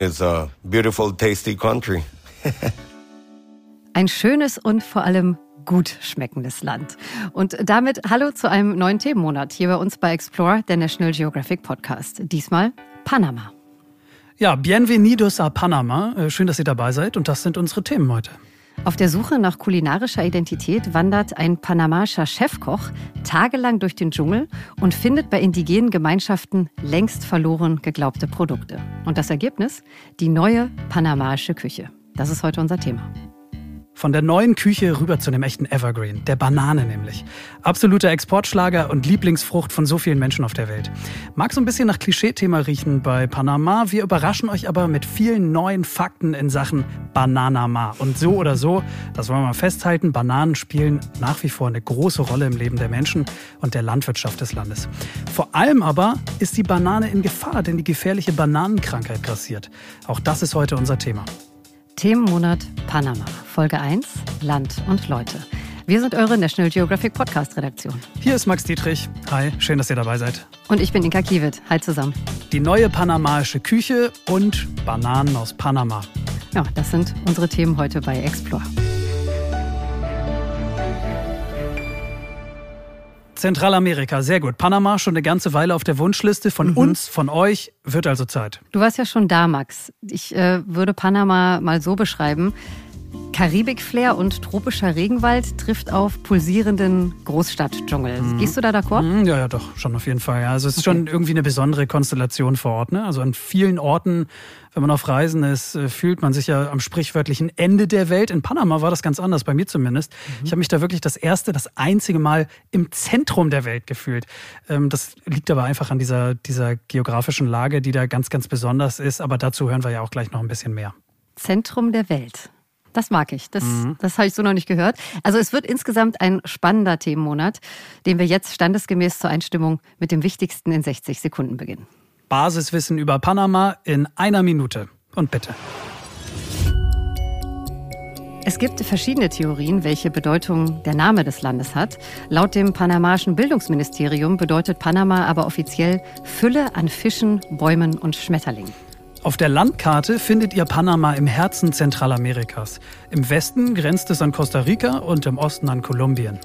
It's a beautiful, tasty country. Ein schönes und vor allem gut schmeckendes Land. Und damit hallo zu einem neuen Themenmonat hier bei uns bei Explore, der National Geographic Podcast. Diesmal Panama. Ja, bienvenidos a Panama. Äh, schön, dass ihr dabei seid und das sind unsere Themen heute. Auf der Suche nach kulinarischer Identität wandert ein panamaischer Chefkoch tagelang durch den Dschungel und findet bei indigenen Gemeinschaften längst verloren geglaubte Produkte. Und das Ergebnis? Die neue panamaische Küche. Das ist heute unser Thema. Von der neuen Küche rüber zu einem echten Evergreen, der Banane nämlich. Absoluter Exportschlager und Lieblingsfrucht von so vielen Menschen auf der Welt. Mag so ein bisschen nach Klischee-Thema riechen bei Panama. Wir überraschen euch aber mit vielen neuen Fakten in Sachen Bananama. Und so oder so, das wollen wir mal festhalten, Bananen spielen nach wie vor eine große Rolle im Leben der Menschen und der Landwirtschaft des Landes. Vor allem aber ist die Banane in Gefahr, denn die gefährliche Bananenkrankheit grassiert. Auch das ist heute unser Thema. Themenmonat Panama. Folge 1 Land und Leute. Wir sind eure National Geographic Podcast Redaktion. Hier ist Max Dietrich. Hi, schön, dass ihr dabei seid. Und ich bin Inka Kiewit. Hi zusammen. Die neue panamaische Küche und Bananen aus Panama. Ja, das sind unsere Themen heute bei Explore. Zentralamerika, sehr gut. Panama schon eine ganze Weile auf der Wunschliste von mhm. uns, von euch, wird also Zeit. Du warst ja schon da, Max. Ich äh, würde Panama mal so beschreiben. Karibik-Flair und tropischer Regenwald trifft auf pulsierenden Großstadtdschungel. Mhm. Gehst du da d'accord? Mhm, ja, ja, doch, schon auf jeden Fall. Ja. Also es ist okay. schon irgendwie eine besondere Konstellation vor Ort. Ne? Also an vielen Orten, wenn man auf Reisen ist, äh, fühlt man sich ja am sprichwörtlichen Ende der Welt. In Panama war das ganz anders, bei mir zumindest. Mhm. Ich habe mich da wirklich das erste, das einzige Mal im Zentrum der Welt gefühlt. Ähm, das liegt aber einfach an dieser, dieser geografischen Lage, die da ganz, ganz besonders ist. Aber dazu hören wir ja auch gleich noch ein bisschen mehr. Zentrum der Welt. Das mag ich. Das, mhm. das habe ich so noch nicht gehört. Also es wird insgesamt ein spannender Themenmonat, den wir jetzt standesgemäß zur Einstimmung mit dem Wichtigsten in 60 Sekunden beginnen. Basiswissen über Panama in einer Minute. Und bitte. Es gibt verschiedene Theorien, welche Bedeutung der Name des Landes hat. Laut dem panamaischen Bildungsministerium bedeutet Panama aber offiziell Fülle an Fischen, Bäumen und Schmetterlingen. Auf der Landkarte findet ihr Panama im Herzen Zentralamerikas. Im Westen grenzt es an Costa Rica und im Osten an Kolumbien.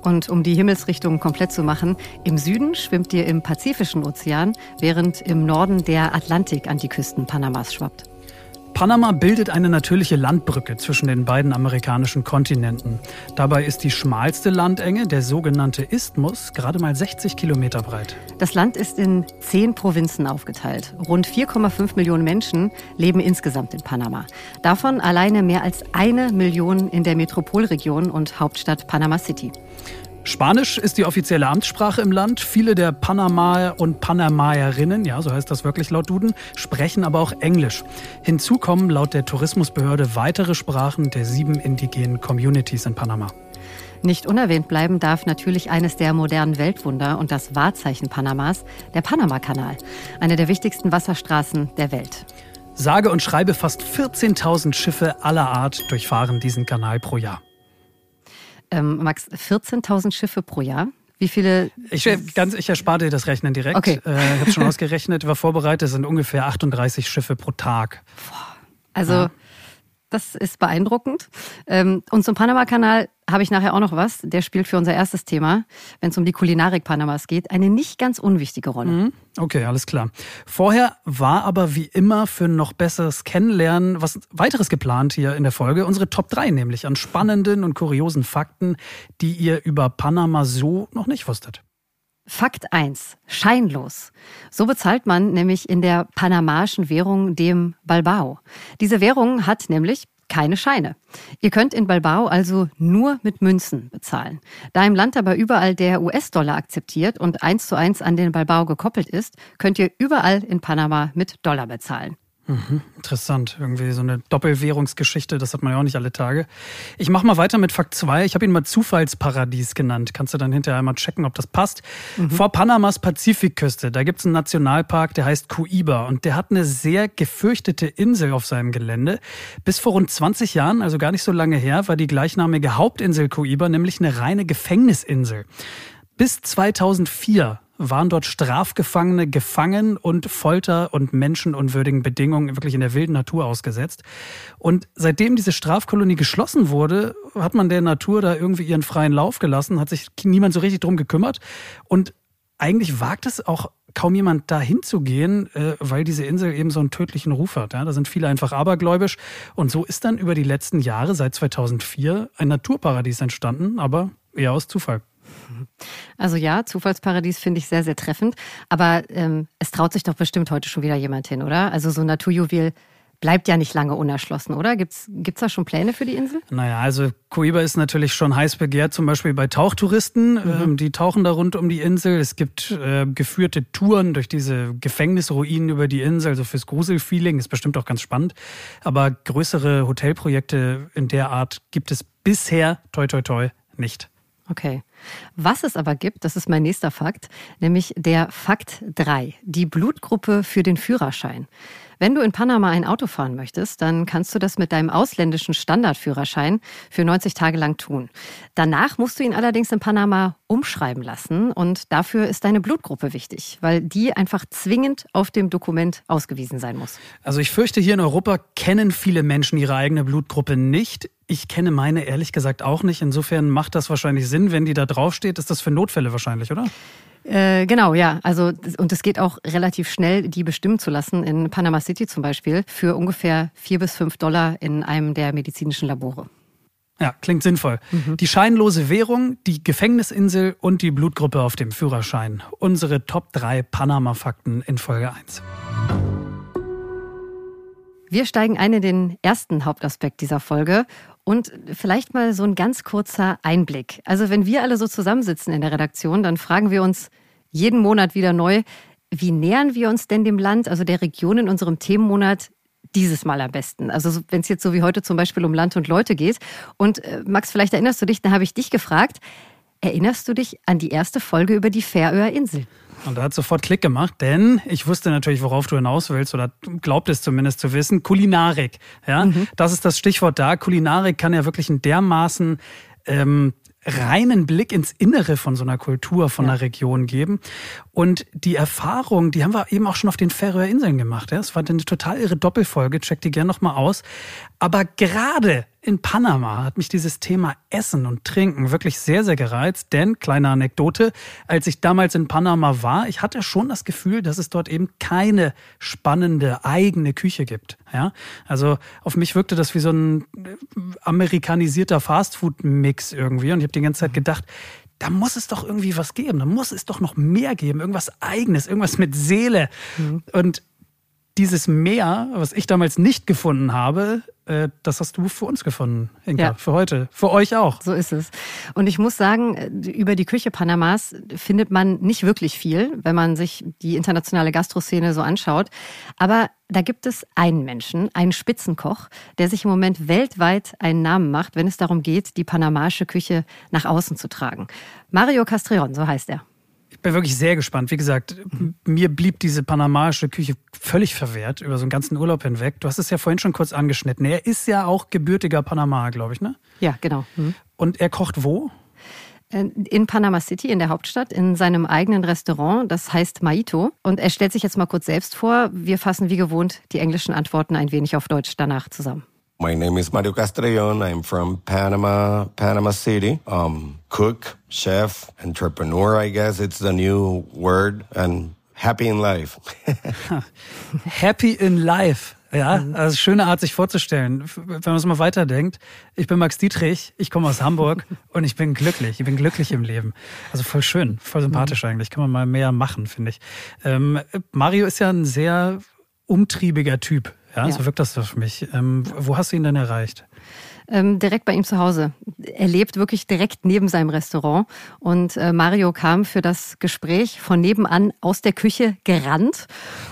Und um die Himmelsrichtung komplett zu machen, im Süden schwimmt ihr im Pazifischen Ozean, während im Norden der Atlantik an die Küsten Panamas schwappt. Panama bildet eine natürliche Landbrücke zwischen den beiden amerikanischen Kontinenten. Dabei ist die schmalste Landenge, der sogenannte Isthmus, gerade mal 60 Kilometer breit. Das Land ist in zehn Provinzen aufgeteilt. Rund 4,5 Millionen Menschen leben insgesamt in Panama. Davon alleine mehr als eine Million in der Metropolregion und Hauptstadt Panama City. Spanisch ist die offizielle Amtssprache im Land. Viele der Panamaer und Panamaerinnen, ja, so heißt das wirklich laut Duden, sprechen aber auch Englisch. Hinzu kommen laut der Tourismusbehörde weitere Sprachen der sieben indigenen Communities in Panama. Nicht unerwähnt bleiben darf natürlich eines der modernen Weltwunder und das Wahrzeichen Panamas, der Panamakanal, eine der wichtigsten Wasserstraßen der Welt. Sage und schreibe fast 14.000 Schiffe aller Art durchfahren diesen Kanal pro Jahr. Ähm, Max, 14.000 Schiffe pro Jahr. Wie viele? Ich, ganz, ich erspare dir das Rechnen direkt. Okay. Äh, ich habe schon ausgerechnet, war vorbereitet, sind ungefähr 38 Schiffe pro Tag. Also ja. Das ist beeindruckend. Ähm, und zum Panama-Kanal habe ich nachher auch noch was. Der spielt für unser erstes Thema, wenn es um die Kulinarik Panamas geht, eine nicht ganz unwichtige Rolle. Mhm. Okay, alles klar. Vorher war aber wie immer für noch besseres Kennenlernen was weiteres geplant hier in der Folge. Unsere Top 3 nämlich an spannenden und kuriosen Fakten, die ihr über Panama so noch nicht wusstet. Fakt 1. Scheinlos. So bezahlt man nämlich in der panamaischen Währung dem Balbao. Diese Währung hat nämlich keine Scheine. Ihr könnt in Balbao also nur mit Münzen bezahlen. Da im Land aber überall der US-Dollar akzeptiert und eins zu eins an den Balbao gekoppelt ist, könnt ihr überall in Panama mit Dollar bezahlen. Mhm, interessant. Irgendwie so eine Doppelwährungsgeschichte, das hat man ja auch nicht alle Tage. Ich mache mal weiter mit Fakt 2. Ich habe ihn mal Zufallsparadies genannt. Kannst du dann hinterher mal checken, ob das passt. Mhm. Vor Panamas Pazifikküste, da gibt es einen Nationalpark, der heißt Cuiba und der hat eine sehr gefürchtete Insel auf seinem Gelände. Bis vor rund 20 Jahren, also gar nicht so lange her, war die gleichnamige Hauptinsel Cuiba nämlich eine reine Gefängnisinsel. Bis 2004 waren dort Strafgefangene gefangen und Folter und menschenunwürdigen Bedingungen wirklich in der wilden Natur ausgesetzt. Und seitdem diese Strafkolonie geschlossen wurde, hat man der Natur da irgendwie ihren freien Lauf gelassen, hat sich niemand so richtig drum gekümmert. Und eigentlich wagt es auch kaum jemand da hinzugehen, äh, weil diese Insel eben so einen tödlichen Ruf hat. Da sind viele einfach abergläubisch. Und so ist dann über die letzten Jahre, seit 2004, ein Naturparadies entstanden, aber eher aus Zufall. Also ja, Zufallsparadies finde ich sehr, sehr treffend. Aber ähm, es traut sich doch bestimmt heute schon wieder jemand hin, oder? Also so ein Naturjuwel bleibt ja nicht lange unerschlossen, oder? Gibt's gibt's da schon Pläne für die Insel? Naja, also Coiba ist natürlich schon heiß begehrt, zum Beispiel bei Tauchtouristen. Mhm. Ähm, die tauchen da rund um die Insel. Es gibt äh, geführte Touren durch diese Gefängnisruinen über die Insel, also fürs Gruselfeeling. Ist bestimmt auch ganz spannend. Aber größere Hotelprojekte in der Art gibt es bisher, toi toi toi, nicht. Okay. Was es aber gibt, das ist mein nächster Fakt, nämlich der Fakt 3, die Blutgruppe für den Führerschein. Wenn du in Panama ein Auto fahren möchtest, dann kannst du das mit deinem ausländischen Standardführerschein für 90 Tage lang tun. Danach musst du ihn allerdings in Panama umschreiben lassen und dafür ist deine Blutgruppe wichtig, weil die einfach zwingend auf dem Dokument ausgewiesen sein muss. Also ich fürchte, hier in Europa kennen viele Menschen ihre eigene Blutgruppe nicht. Ich kenne meine ehrlich gesagt auch nicht. Insofern macht das wahrscheinlich Sinn, wenn die da draufsteht. Ist das für Notfälle wahrscheinlich, oder? Äh, genau, ja. Also, und es geht auch relativ schnell, die bestimmen zu lassen. In Panama City zum Beispiel für ungefähr vier bis fünf Dollar in einem der medizinischen Labore. Ja, klingt sinnvoll. Mhm. Die scheinlose Währung, die Gefängnisinsel und die Blutgruppe auf dem Führerschein. Unsere Top 3 Panama-Fakten in Folge 1. Wir steigen ein in den ersten Hauptaspekt dieser Folge und vielleicht mal so ein ganz kurzer Einblick. Also wenn wir alle so zusammensitzen in der Redaktion, dann fragen wir uns jeden Monat wieder neu, wie nähern wir uns denn dem Land, also der Region in unserem Themenmonat dieses Mal am besten? Also wenn es jetzt so wie heute zum Beispiel um Land und Leute geht. Und äh, Max, vielleicht erinnerst du dich, da habe ich dich gefragt, erinnerst du dich an die erste Folge über die Färöer Insel? Und da hat sofort Klick gemacht, denn ich wusste natürlich, worauf du hinaus willst oder glaubt es zumindest zu wissen. Kulinarik. Ja, mhm. das ist das Stichwort da. Kulinarik kann ja wirklich ein dermaßen ähm, reinen Blick ins Innere von so einer Kultur, von ja. einer Region geben. Und die Erfahrung, die haben wir eben auch schon auf den Färöer Inseln gemacht. Ja? Es war eine total irre Doppelfolge, check die gerne nochmal aus. Aber gerade in Panama hat mich dieses Thema Essen und Trinken wirklich sehr, sehr gereizt. Denn, kleine Anekdote, als ich damals in Panama war, ich hatte schon das Gefühl, dass es dort eben keine spannende eigene Küche gibt. Ja? Also auf mich wirkte das wie so ein amerikanisierter Fastfood-Mix irgendwie. Und ich habe die ganze Zeit gedacht, da muss es doch irgendwie was geben. Da muss es doch noch mehr geben. Irgendwas Eigenes, irgendwas mit Seele. Mhm. Und dieses Meer, was ich damals nicht gefunden habe, äh, das hast du für uns gefunden, Inka, ja. für heute, für euch auch. So ist es. Und ich muss sagen, äh, über die Küche Panamas findet man nicht wirklich viel, wenn man sich die internationale Gastroszene so anschaut. Aber da gibt es einen Menschen, einen Spitzenkoch, der sich im Moment weltweit einen Namen macht, wenn es darum geht, die panamaische Küche nach außen zu tragen. Mario Castrillon, so heißt er. Ich bin wirklich sehr gespannt. Wie gesagt, mir blieb diese panamaische Küche völlig verwehrt über so einen ganzen Urlaub hinweg. Du hast es ja vorhin schon kurz angeschnitten. Er ist ja auch gebürtiger Panama, glaube ich, ne? Ja, genau. Mhm. Und er kocht wo? Äh, in Panama City, in der Hauptstadt, in seinem eigenen Restaurant, das heißt Maito. Und er stellt sich jetzt mal kurz selbst vor. Wir fassen wie gewohnt die englischen Antworten ein wenig auf Deutsch danach zusammen. My name is Mario Castrellon. I'm from Panama, Panama City. Um, cook, chef, entrepreneur, I guess it's the new word, and happy in life. happy in life. Ja, mhm. also schöne Art, sich vorzustellen. Wenn man es mal weiterdenkt, ich bin Max Dietrich, ich komme aus Hamburg und ich bin glücklich. Ich bin glücklich im Leben. Also voll schön, voll sympathisch mhm. eigentlich. Kann man mal mehr machen, finde ich. Ähm, Mario ist ja ein sehr umtriebiger Typ. Ja, ja. so wirkt das für mich. Ähm, wo hast du ihn denn erreicht? Ähm, direkt bei ihm zu Hause. Er lebt wirklich direkt neben seinem Restaurant. Und äh, Mario kam für das Gespräch von nebenan aus der Küche gerannt.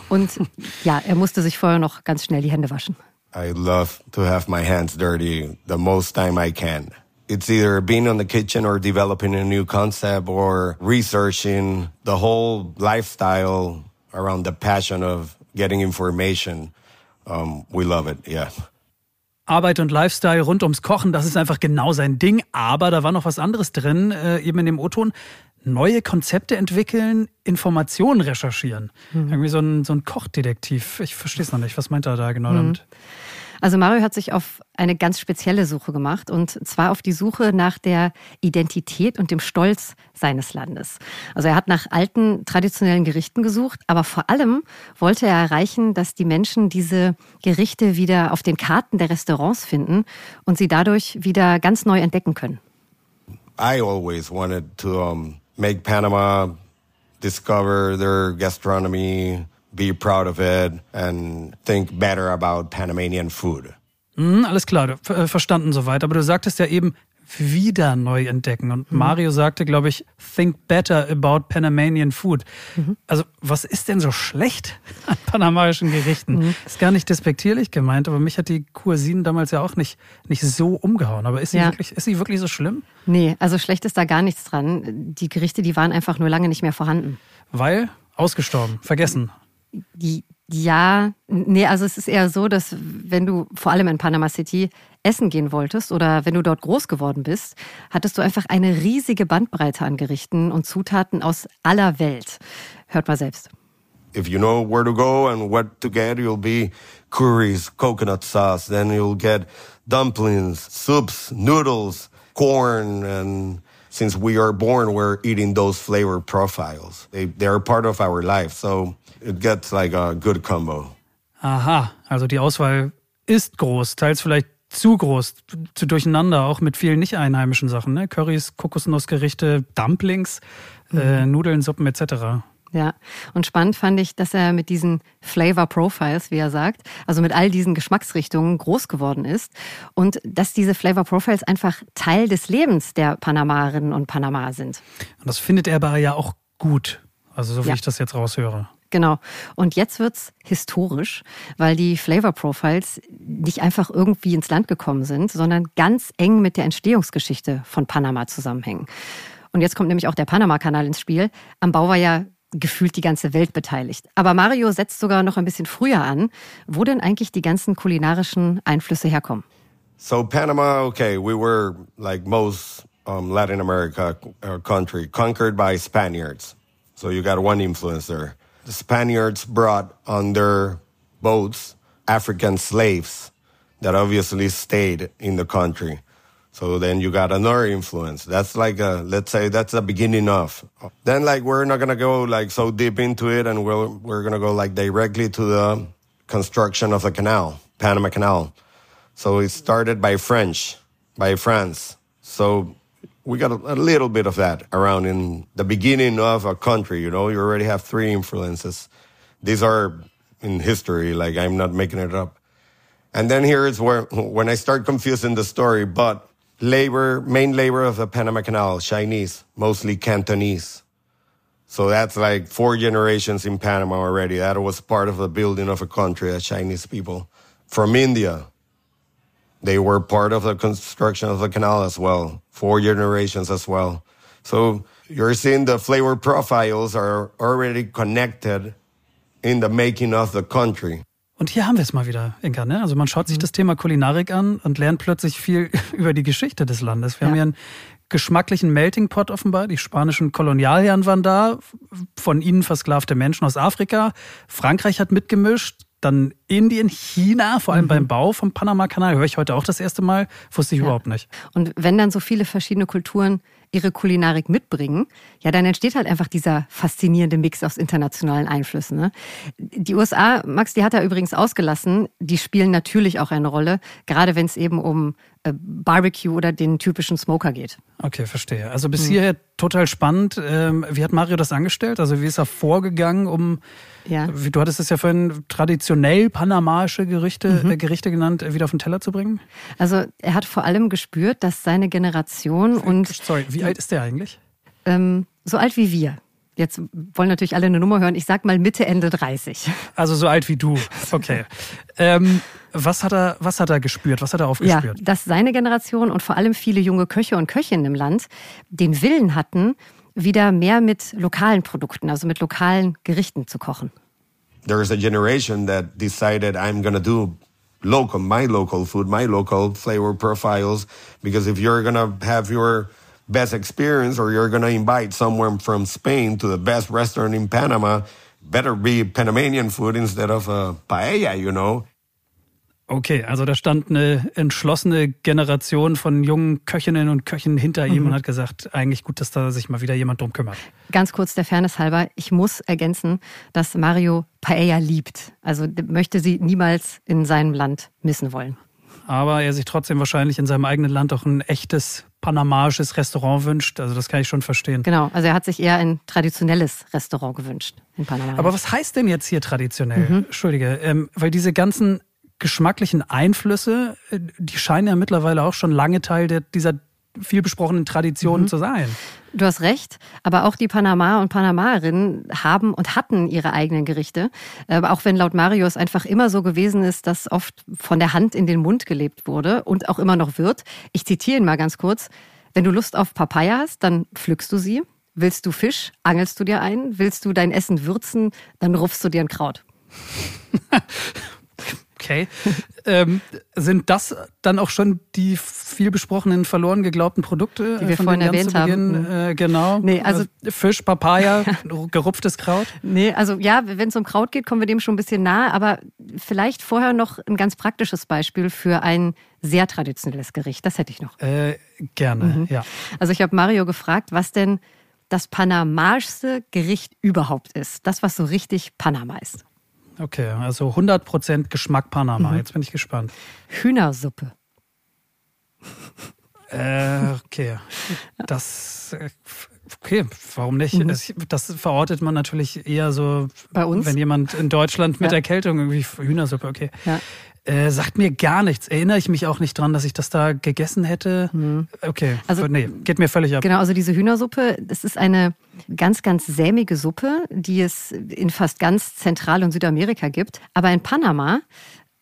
Und ja, er musste sich vorher noch ganz schnell die Hände waschen. I love to have my hands dirty the most time I can. It's either being in the kitchen or developing a new concept or researching the whole lifestyle around the passion of getting information. Um, we love it, yeah. Arbeit und Lifestyle rund ums Kochen, das ist einfach genau sein Ding. Aber da war noch was anderes drin, äh, eben in dem O-Ton. neue Konzepte entwickeln, Informationen recherchieren. Mhm. Irgendwie so ein, so ein Kochdetektiv. Ich verstehe es noch nicht. Was meint er da genau mhm. damit? Also Mario hat sich auf eine ganz spezielle Suche gemacht und zwar auf die Suche nach der Identität und dem Stolz seines Landes. Also er hat nach alten traditionellen Gerichten gesucht, aber vor allem wollte er erreichen, dass die Menschen diese Gerichte wieder auf den Karten der Restaurants finden und sie dadurch wieder ganz neu entdecken können. I always wanted to um, make Panama discover their gastronomy, be proud of it and think better about Panamanian food. Mm, alles klar, äh, verstanden soweit. Aber du sagtest ja eben, wieder neu entdecken. Und mhm. Mario sagte, glaube ich, think better about Panamanian food. Mhm. Also, was ist denn so schlecht an panamaischen Gerichten? Mhm. Ist gar nicht despektierlich gemeint, aber mich hat die Cousine damals ja auch nicht, nicht so umgehauen. Aber ist sie, ja. wirklich, ist sie wirklich so schlimm? Nee, also schlecht ist da gar nichts dran. Die Gerichte, die waren einfach nur lange nicht mehr vorhanden. Weil? Ausgestorben, vergessen. Ja, nee, also es ist eher so, dass wenn du vor allem in Panama City essen gehen wolltest oder wenn du dort groß geworden bist, hattest du einfach eine riesige Bandbreite an Gerichten und Zutaten aus aller Welt. Hört mal selbst. If you know where to go and what to get, you'll be curries, coconut sauce, then you'll get dumplings, soups, noodles, corn and since we are born, we're eating those flavor profiles. They, they're part of our life. So it gets like a good combo. Aha, also die Auswahl ist groß, teils vielleicht zu groß, zu durcheinander, auch mit vielen nicht einheimischen Sachen, ne? Currys, Kokosnussgerichte, Dumplings, mhm. äh, Nudeln, Suppen etc. Ja, und spannend fand ich, dass er mit diesen Flavor Profiles, wie er sagt, also mit all diesen Geschmacksrichtungen groß geworden ist und dass diese Flavor Profiles einfach Teil des Lebens der Panamarinnen und Panama sind. Und das findet er aber ja auch gut, also so wie ja. ich das jetzt raushöre. Genau. Und jetzt wird's historisch, weil die Flavor Profiles nicht einfach irgendwie ins Land gekommen sind, sondern ganz eng mit der Entstehungsgeschichte von Panama zusammenhängen. Und jetzt kommt nämlich auch der Panama-Kanal ins Spiel. Am Bau war ja gefühlt die ganze Welt beteiligt. Aber Mario setzt sogar noch ein bisschen früher an, wo denn eigentlich die ganzen kulinarischen Einflüsse herkommen. So Panama, okay, we were like most um, Latin America uh, country conquered by Spaniards. So you got one influence there. the Spaniards brought on their boats African slaves that obviously stayed in the country. So then you got another influence. That's like a, let's say that's the beginning of. Then like we're not gonna go like so deep into it and we're, we're gonna go like directly to the construction of the canal, Panama Canal. So it started by French, by France. So we got a, a, little bit of that around in the beginning of a country. You know, you already have three influences. These are in history, like I'm not making it up. And then here is where when I start confusing the story. But labor, main labor of the Panama Canal, Chinese, mostly Cantonese. So that's like four generations in Panama already. That was part of the building of a country, the Chinese people. From India, they were part of the construction of the canal as well, four generations as well. So you're seeing the flavor profiles are already connected in the making of the country. Und hier haben wir es mal wieder, Inka. Ne? Also man schaut sich mhm. das Thema Kulinarik an und lernt plötzlich viel über die Geschichte des Landes. Wir ja. haben hier einen geschmacklichen Melting Pot offenbar. Die spanischen Kolonialherren waren da, von ihnen versklavte Menschen aus Afrika. Frankreich hat mitgemischt dann Indien, China, vor allem mhm. beim Bau vom Panama-Kanal, höre ich heute auch das erste Mal, wusste ich ja. überhaupt nicht. Und wenn dann so viele verschiedene Kulturen ihre Kulinarik mitbringen, ja, dann entsteht halt einfach dieser faszinierende Mix aus internationalen Einflüssen. Ne? Die USA, Max, die hat er übrigens ausgelassen, die spielen natürlich auch eine Rolle, gerade wenn es eben um Barbecue oder den typischen Smoker geht. Okay, verstehe. Also bis hm. hierher total spannend. Ähm, wie hat Mario das angestellt? Also wie ist er vorgegangen, um, ja. du hattest es ja vorhin traditionell panamaische Gerichte, mhm. Äh, Gerichte genannt, äh, wieder auf den Teller zu bringen? Also er hat vor allem gespürt, dass seine Generation und... Sorry, wie alt ist der eigentlich? Ähm, so alt wie wir. Jetzt wollen natürlich alle eine Nummer hören. Ich sag mal Mitte, Ende 30. Also so alt wie du. Okay. ähm, was hat er, was hat er gespürt? Was hat er aufgespürt? Ja, dass seine Generation und vor allem viele junge Köche und Köchinnen im Land den Willen hatten, wieder mehr mit lokalen Produkten, also mit lokalen Gerichten zu kochen. There's a generation that decided I'm gonna do local, my local food, my local flavor profiles, because if you're gonna have your best experience or you're going to invite someone from Spain to the best restaurant in Panama, better be Panamanian food instead of a paella, you know. Okay, also da stand eine entschlossene Generation von jungen Köchinnen und Köchen hinter ihm Mhm. und hat gesagt, eigentlich gut, dass da sich mal wieder jemand drum kümmert. Ganz kurz der Fairness halber, ich muss ergänzen, dass Mario Paella liebt. Also möchte sie niemals in seinem Land missen wollen. Aber er sich trotzdem wahrscheinlich in seinem eigenen Land auch ein echtes panamaisches Restaurant wünscht. Also das kann ich schon verstehen. Genau, also er hat sich eher ein traditionelles Restaurant gewünscht in Panama. Aber was heißt denn jetzt hier traditionell? Mhm. Entschuldige, ähm, weil diese ganzen geschmacklichen Einflüsse, äh, die scheinen ja mittlerweile auch schon lange Teil der, dieser viel besprochenen Tradition Mhm. zu sein. Du hast recht, aber auch die Panama und Panamerinnen haben und hatten ihre eigenen Gerichte. Aber auch wenn laut Mario es einfach immer so gewesen ist, dass oft von der Hand in den Mund gelebt wurde und auch immer noch wird. Ich zitiere ihn mal ganz kurz. Wenn du Lust auf Papaya hast, dann pflückst du sie. Willst du Fisch, angelst du dir ein. Willst du dein Essen würzen, dann rupfst du dir ein Kraut. Okay. ähm, sind das dann auch schon die viel besprochenen verloren geglaubten Produkte, Die äh, wir vorhin erwähnt haben? Beginn, Äh, genau. Nee, also- Fisch, Papaya, gerupftes Kraut. Nee, also ja, wenn es um Kraut geht, kommen wir dem schon ein bisschen nahe, aber vielleicht vorher noch ein ganz praktisches Beispiel für ein sehr traditionelles Gericht. Das hätte ich noch. Äh, gerne, Mhm. ja. Also ich habe Mario gefragt, was denn das panamaischste Gericht überhaupt ist. Das, was so richtig Panama ist. Okay, also 100% Geschmack Panama. Mhm. Jetzt bin ich gespannt. Hühnersuppe. Äh, okay. Das, äh, okay, warum nicht? Mhm. Das verortet man natürlich eher so, Bei uns? wenn jemand in Deutschland mit Ja. Erkältung irgendwie Hühnersuppe, okay. Ja. Äh, sagt mir gar nichts. Erinnere ich mich auch nicht dran, dass ich das da gegessen hätte. Okay, Also- also, nee, geht mir völlig ab. Genau, also diese Hühnersuppe, das ist eine ganz, ganz sämige Suppe, die es in fast ganz Zentral- und Südamerika gibt. Aber in Panama,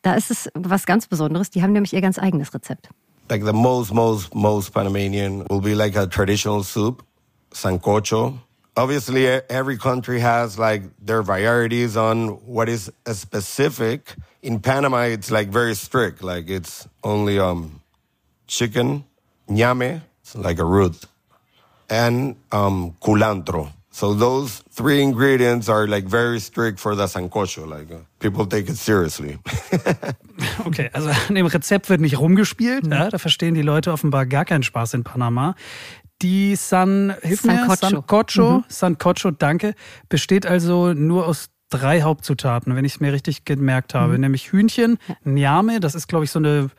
da ist es was ganz Besonderes. Die haben nämlich ihr ganz eigenes Rezept. Like the most, most, most Panamanian will be like a traditional soup, sancocho. Obviously, e- every country has like their varieties on what is a specific. In Panama, it's like very strict. Like it's only um, chicken, ñame, it's like a root, and um, culantro. So those three ingredients are like very strict for the sancocho. Like uh, people take it seriously. Okay, also an dem Rezept wird nicht rumgespielt. Mhm. Ja, da verstehen die Leute offenbar gar keinen Spaß in Panama. Die San, hilf mir, Sancocho. Sancocho, Mhm. Sancocho, danke, besteht also nur aus drei Hauptzutaten, wenn ich es mir richtig gemerkt habe. Mhm. Nämlich Hühnchen, Nyame, das ist, glaube ich, so eine,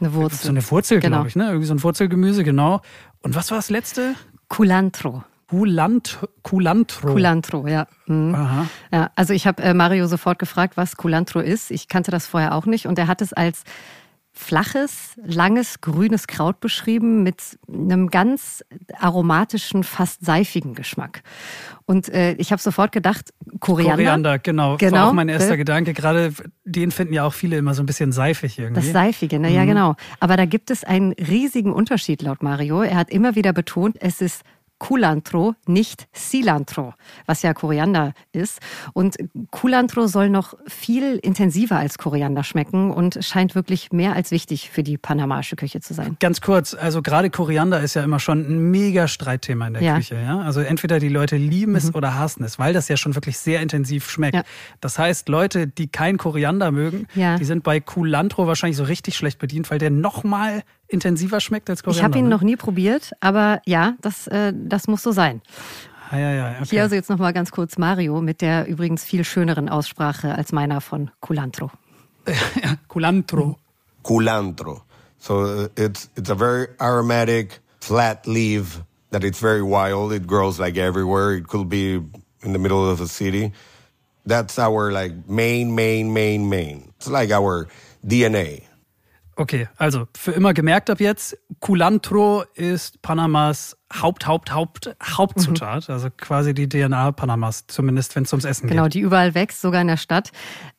Eine Wurzel. so eine Wurzel, Genau. glaube ich, ne? Irgendwie so ein Wurzelgemüse, genau. Und was war das letzte? Culantro. Kulant, Kulantro. Culantro, ja. Mhm. Aha. Ja, also ich habe äh, Mario sofort gefragt, was Culantro ist. Ich kannte das vorher auch nicht und er hat es als flaches, langes, grünes Kraut beschrieben mit einem ganz aromatischen, fast seifigen Geschmack. Und äh, ich habe sofort gedacht, Koriander. Koriander, genau. Genau. War auch mein erster Äh, Gedanke. Gerade den finden ja auch viele immer so ein bisschen seifig irgendwie. Das Seifige, ne? Ja, genau. Aber da gibt es einen riesigen Unterschied laut Mario. Er hat immer wieder betont, es ist Culantro, nicht Cilantro, was ja Koriander ist. Und Culantro soll noch viel intensiver als Koriander schmecken und scheint wirklich mehr als wichtig für die panamaische Küche zu sein. Ganz kurz, also gerade Koriander ist ja immer schon ein mega Streitthema in der Ja. Mhm. Küche. Ja? Also entweder die Leute lieben es oder hassen es, weil das ja schon wirklich sehr intensiv schmeckt. Ja. Das heißt, Leute, die kein Koriander mögen, Ja. die sind bei Culantro wahrscheinlich so richtig schlecht bedient, weil der noch mal intensiver schmeckt als Koriander. Ich habe ihn ne? noch nie probiert, aber ja, das, äh, das muss so sein. Ah, ja, ja, okay. Hier also jetzt noch mal ganz kurz Mario mit der übrigens viel schöneren Aussprache als meiner von Culantro. Culantro. culantro. So uh, it's it's a very aromatic flat leaf that it's very wild. It grows like everywhere. It could be in the middle of a city. That's our like main, main, main, main. It's like our DNA. Okay, also für immer gemerkt ab jetzt, Culantro ist Panamas Haupt, Haupt, Haupt, Hauptzutat, also quasi die DNA Panamas, zumindest wenn es ums Essen Genau, geht. die überall wächst, sogar in der Stadt.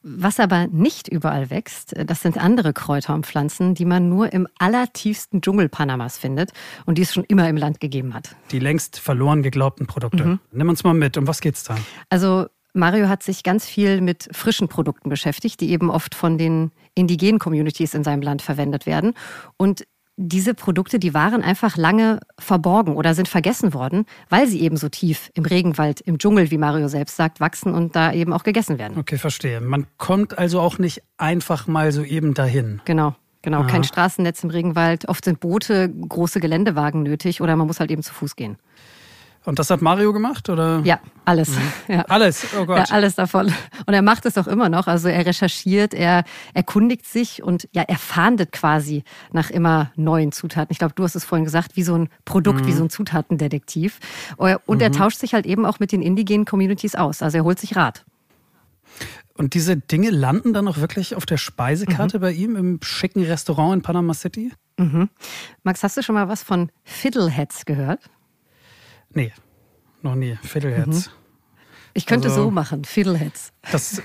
Was aber nicht überall wächst, das sind andere Kräuter und Pflanzen, die man nur im allertiefsten Dschungel Panamas findet und die es schon immer im Land gegeben hat. Die längst verloren geglaubten Produkte. Mhm. Nimm uns mal mit, um was geht's da? Also Mario hat sich ganz viel mit frischen Produkten beschäftigt, die eben oft von den indigenen Communities in seinem Land verwendet werden. Und diese Produkte, die waren einfach lange verborgen oder sind vergessen worden, weil sie eben so tief im Regenwald, im Dschungel, wie Mario selbst sagt, wachsen und da eben auch gegessen werden. Okay, verstehe. Man kommt also auch nicht einfach mal so eben dahin. Genau. Genau, Aha. kein Straßennetz im Regenwald. Oft sind Boote, große Geländewagen nötig oder man muss halt eben zu Fuß gehen. Und das hat Mario gemacht, oder? Ja, alles. Mhm. Ja. Alles, oh Gott. Ja, alles davon. Und er macht es auch immer noch. Also er recherchiert, er erkundigt sich und ja, er fahndet quasi nach immer neuen Zutaten. Ich glaube, du hast es vorhin gesagt, wie so ein Produkt, mhm. wie so ein Zutatendetektiv. Und mhm. er tauscht sich halt eben auch mit den indigenen Communities aus. Also er holt sich Rat. Und diese Dinge landen dann auch wirklich auf der Speisekarte mhm. bei ihm im schicken Restaurant in Panama City? Mhm. Max, hast du schon mal was von Fiddleheads gehört? Nee, noch nie. Fiddleheads. Mhm. Ich könnte also, so machen, Fiddleheads. Das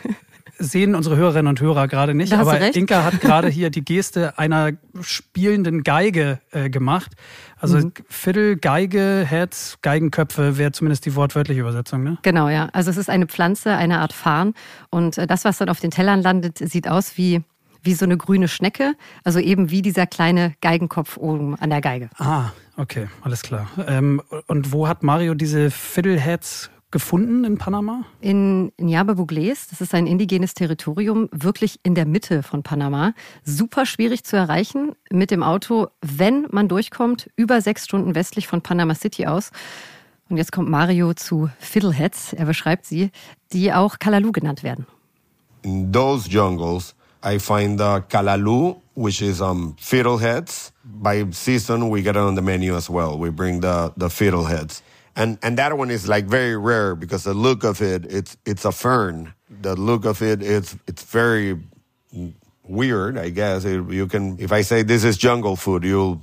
sehen unsere Hörerinnen und Hörer gerade nicht, aber Inka hat gerade hier die Geste einer spielenden Geige äh, gemacht. Also mhm. Fiddle, Geige, Heads, Geigenköpfe wäre zumindest die wortwörtliche Übersetzung, ne? Genau, ja. Also es ist eine Pflanze, eine Art Farn und äh, das, was dann auf den Tellern landet, sieht aus wie wie so eine grüne Schnecke, also eben wie dieser kleine Geigenkopf oben an der Geige. Ah, okay, alles klar. Ähm, und wo hat Mario diese Fiddleheads gefunden in Panama? In Nyaba Bugles, das ist ein indigenes Territorium, wirklich in der Mitte von Panama. Super schwierig zu erreichen mit dem Auto, wenn man durchkommt, über sechs Stunden westlich von Panama City aus. Und jetzt kommt Mario zu Fiddleheads, er beschreibt sie, die auch Kalalu genannt werden. In those jungles, I find the kalalu, which is um, fiddleheads. By season, we get it on the menu as well. We bring the, the fiddleheads. And, and that one is like very rare because the look of it, it's, it's a fern. The look of it, it's, it's very weird, I guess. It, you can, if I say this is jungle food, you'll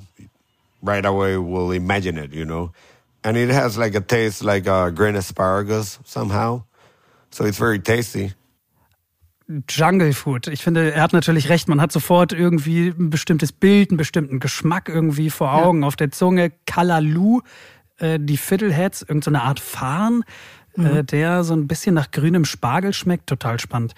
right away will imagine it, you know. And it has like a taste like a green asparagus somehow. So it's very tasty. Jungle Food. Ich finde, er hat natürlich recht. Man hat sofort irgendwie ein bestimmtes Bild, einen bestimmten Geschmack irgendwie vor Augen ja. auf der Zunge. Kalalu, äh, die Fiddleheads, irgendeine so Art Farn, äh, mhm. äh, der so ein bisschen nach grünem Spargel schmeckt. Total spannend.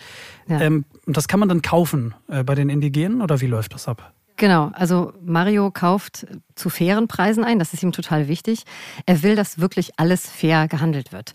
Ja. Ähm, und das kann man dann kaufen äh, bei den Indigenen oder wie läuft das ab? Genau, also Mario kauft zu fairen Preisen ein, das ist ihm total wichtig. Er will, dass wirklich alles fair gehandelt wird.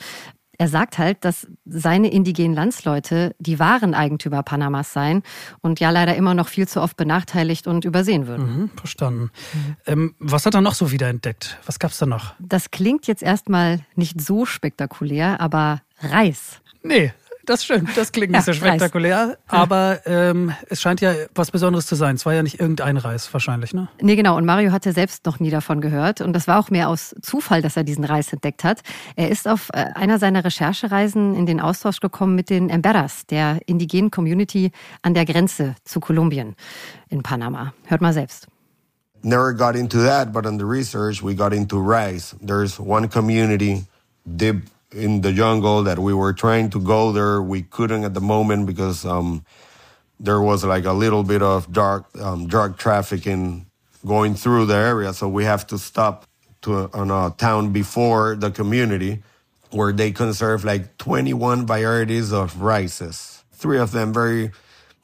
Er sagt halt, dass seine indigenen Landsleute die wahren Eigentümer Panamas seien und ja leider immer noch viel zu oft benachteiligt und übersehen würden. Mhm, verstanden. Mhm. Ähm, was hat er noch so wiederentdeckt? Was gab es da noch? Das klingt jetzt erstmal nicht so spektakulär, aber Reis. Nee, das stimmt. Das klingt nicht ja, so spektakulär. Reis. Aber ähm, es scheint ja was Besonderes zu sein. Es war ja nicht irgendein Reis wahrscheinlich, ne? Nee, genau. Und Mario hatte selbst noch nie davon gehört. Und das war auch mehr aus Zufall, dass er diesen Reis entdeckt hat. Er ist auf äh, einer seiner Recherchereisen in den Austausch gekommen mit den Emberas, der indigenen Community an der Grenze zu Kolumbien in Panama. Hört mal selbst. Never got into that, but in the research we got into rice. There's one community deep in the jungle that we were trying to go there. We couldn't at the moment because um, there was like a little bit of dark um, drug trafficking going through the area. So we have to stop to on a town before the community where they conserve like 21 varieties of rices. Three of them very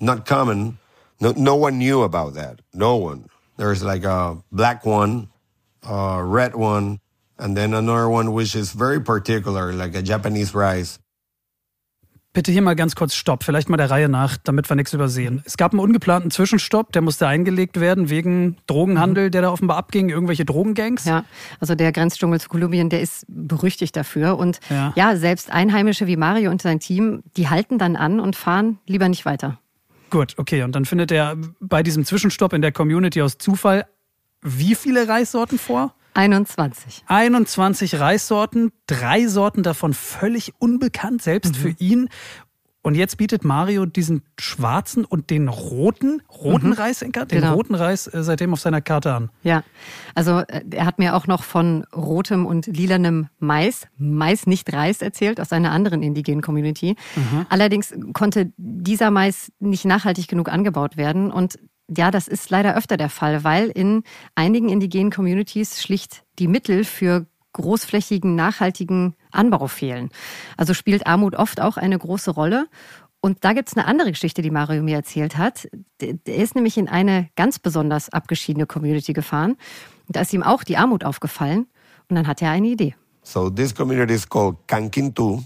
not common. No, no one knew about that. No one. There's like a black one, a red one, And then another one which is very particular, like a Japanese rice. Bitte hier mal ganz kurz Stopp, vielleicht mal der Reihe nach, damit wir nichts übersehen. Es gab einen ungeplanten Zwischenstopp, der musste eingelegt werden wegen Drogenhandel, der da offenbar abging, irgendwelche Drogengangs. Ja, also der Grenzdschungel zu Kolumbien, der ist berüchtigt dafür. Und ja. ja, selbst Einheimische wie Mario und sein Team, die halten dann an und fahren lieber nicht weiter. Gut, okay. Und dann findet er bei diesem Zwischenstopp in der Community aus Zufall wie viele Reissorten vor? 21. 21 Reissorten, drei Sorten davon völlig unbekannt, selbst mhm. für ihn. Und jetzt bietet Mario diesen schwarzen und den roten, roten mhm. Reis, den genau. roten Reis äh, seitdem auf seiner Karte an. Ja, also äh, er hat mir auch noch von rotem und lilanem Mais, Mais nicht Reis erzählt, aus einer anderen indigenen Community. Mhm. Allerdings konnte dieser Mais nicht nachhaltig genug angebaut werden und ja, das ist leider öfter der Fall, weil in einigen indigenen Communities schlicht die Mittel für großflächigen, nachhaltigen Anbau fehlen. Also spielt Armut oft auch eine große Rolle. Und da gibt es eine andere Geschichte, die Mario mir erzählt hat. Er ist nämlich in eine ganz besonders abgeschiedene Community gefahren. Da ist ihm auch die Armut aufgefallen. Und dann hat er eine Idee. So this community is called Kankintu.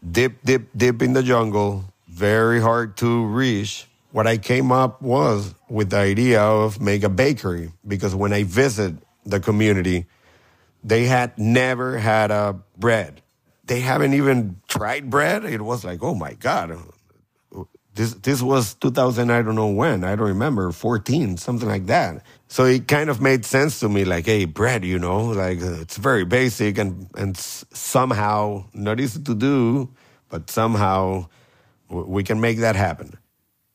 Deep, deep, deep in the jungle. Very hard to reach. What I came up was with the idea of make a bakery. Because when I visit the community, they had never had a bread. They haven't even tried bread. It was like, oh my God, this this was 2000 i don't know when i don't remember 14 something like that so it kind of made sense to me like hey bread you know like uh, it's very basic and and somehow not easy to do but somehow we can make that happen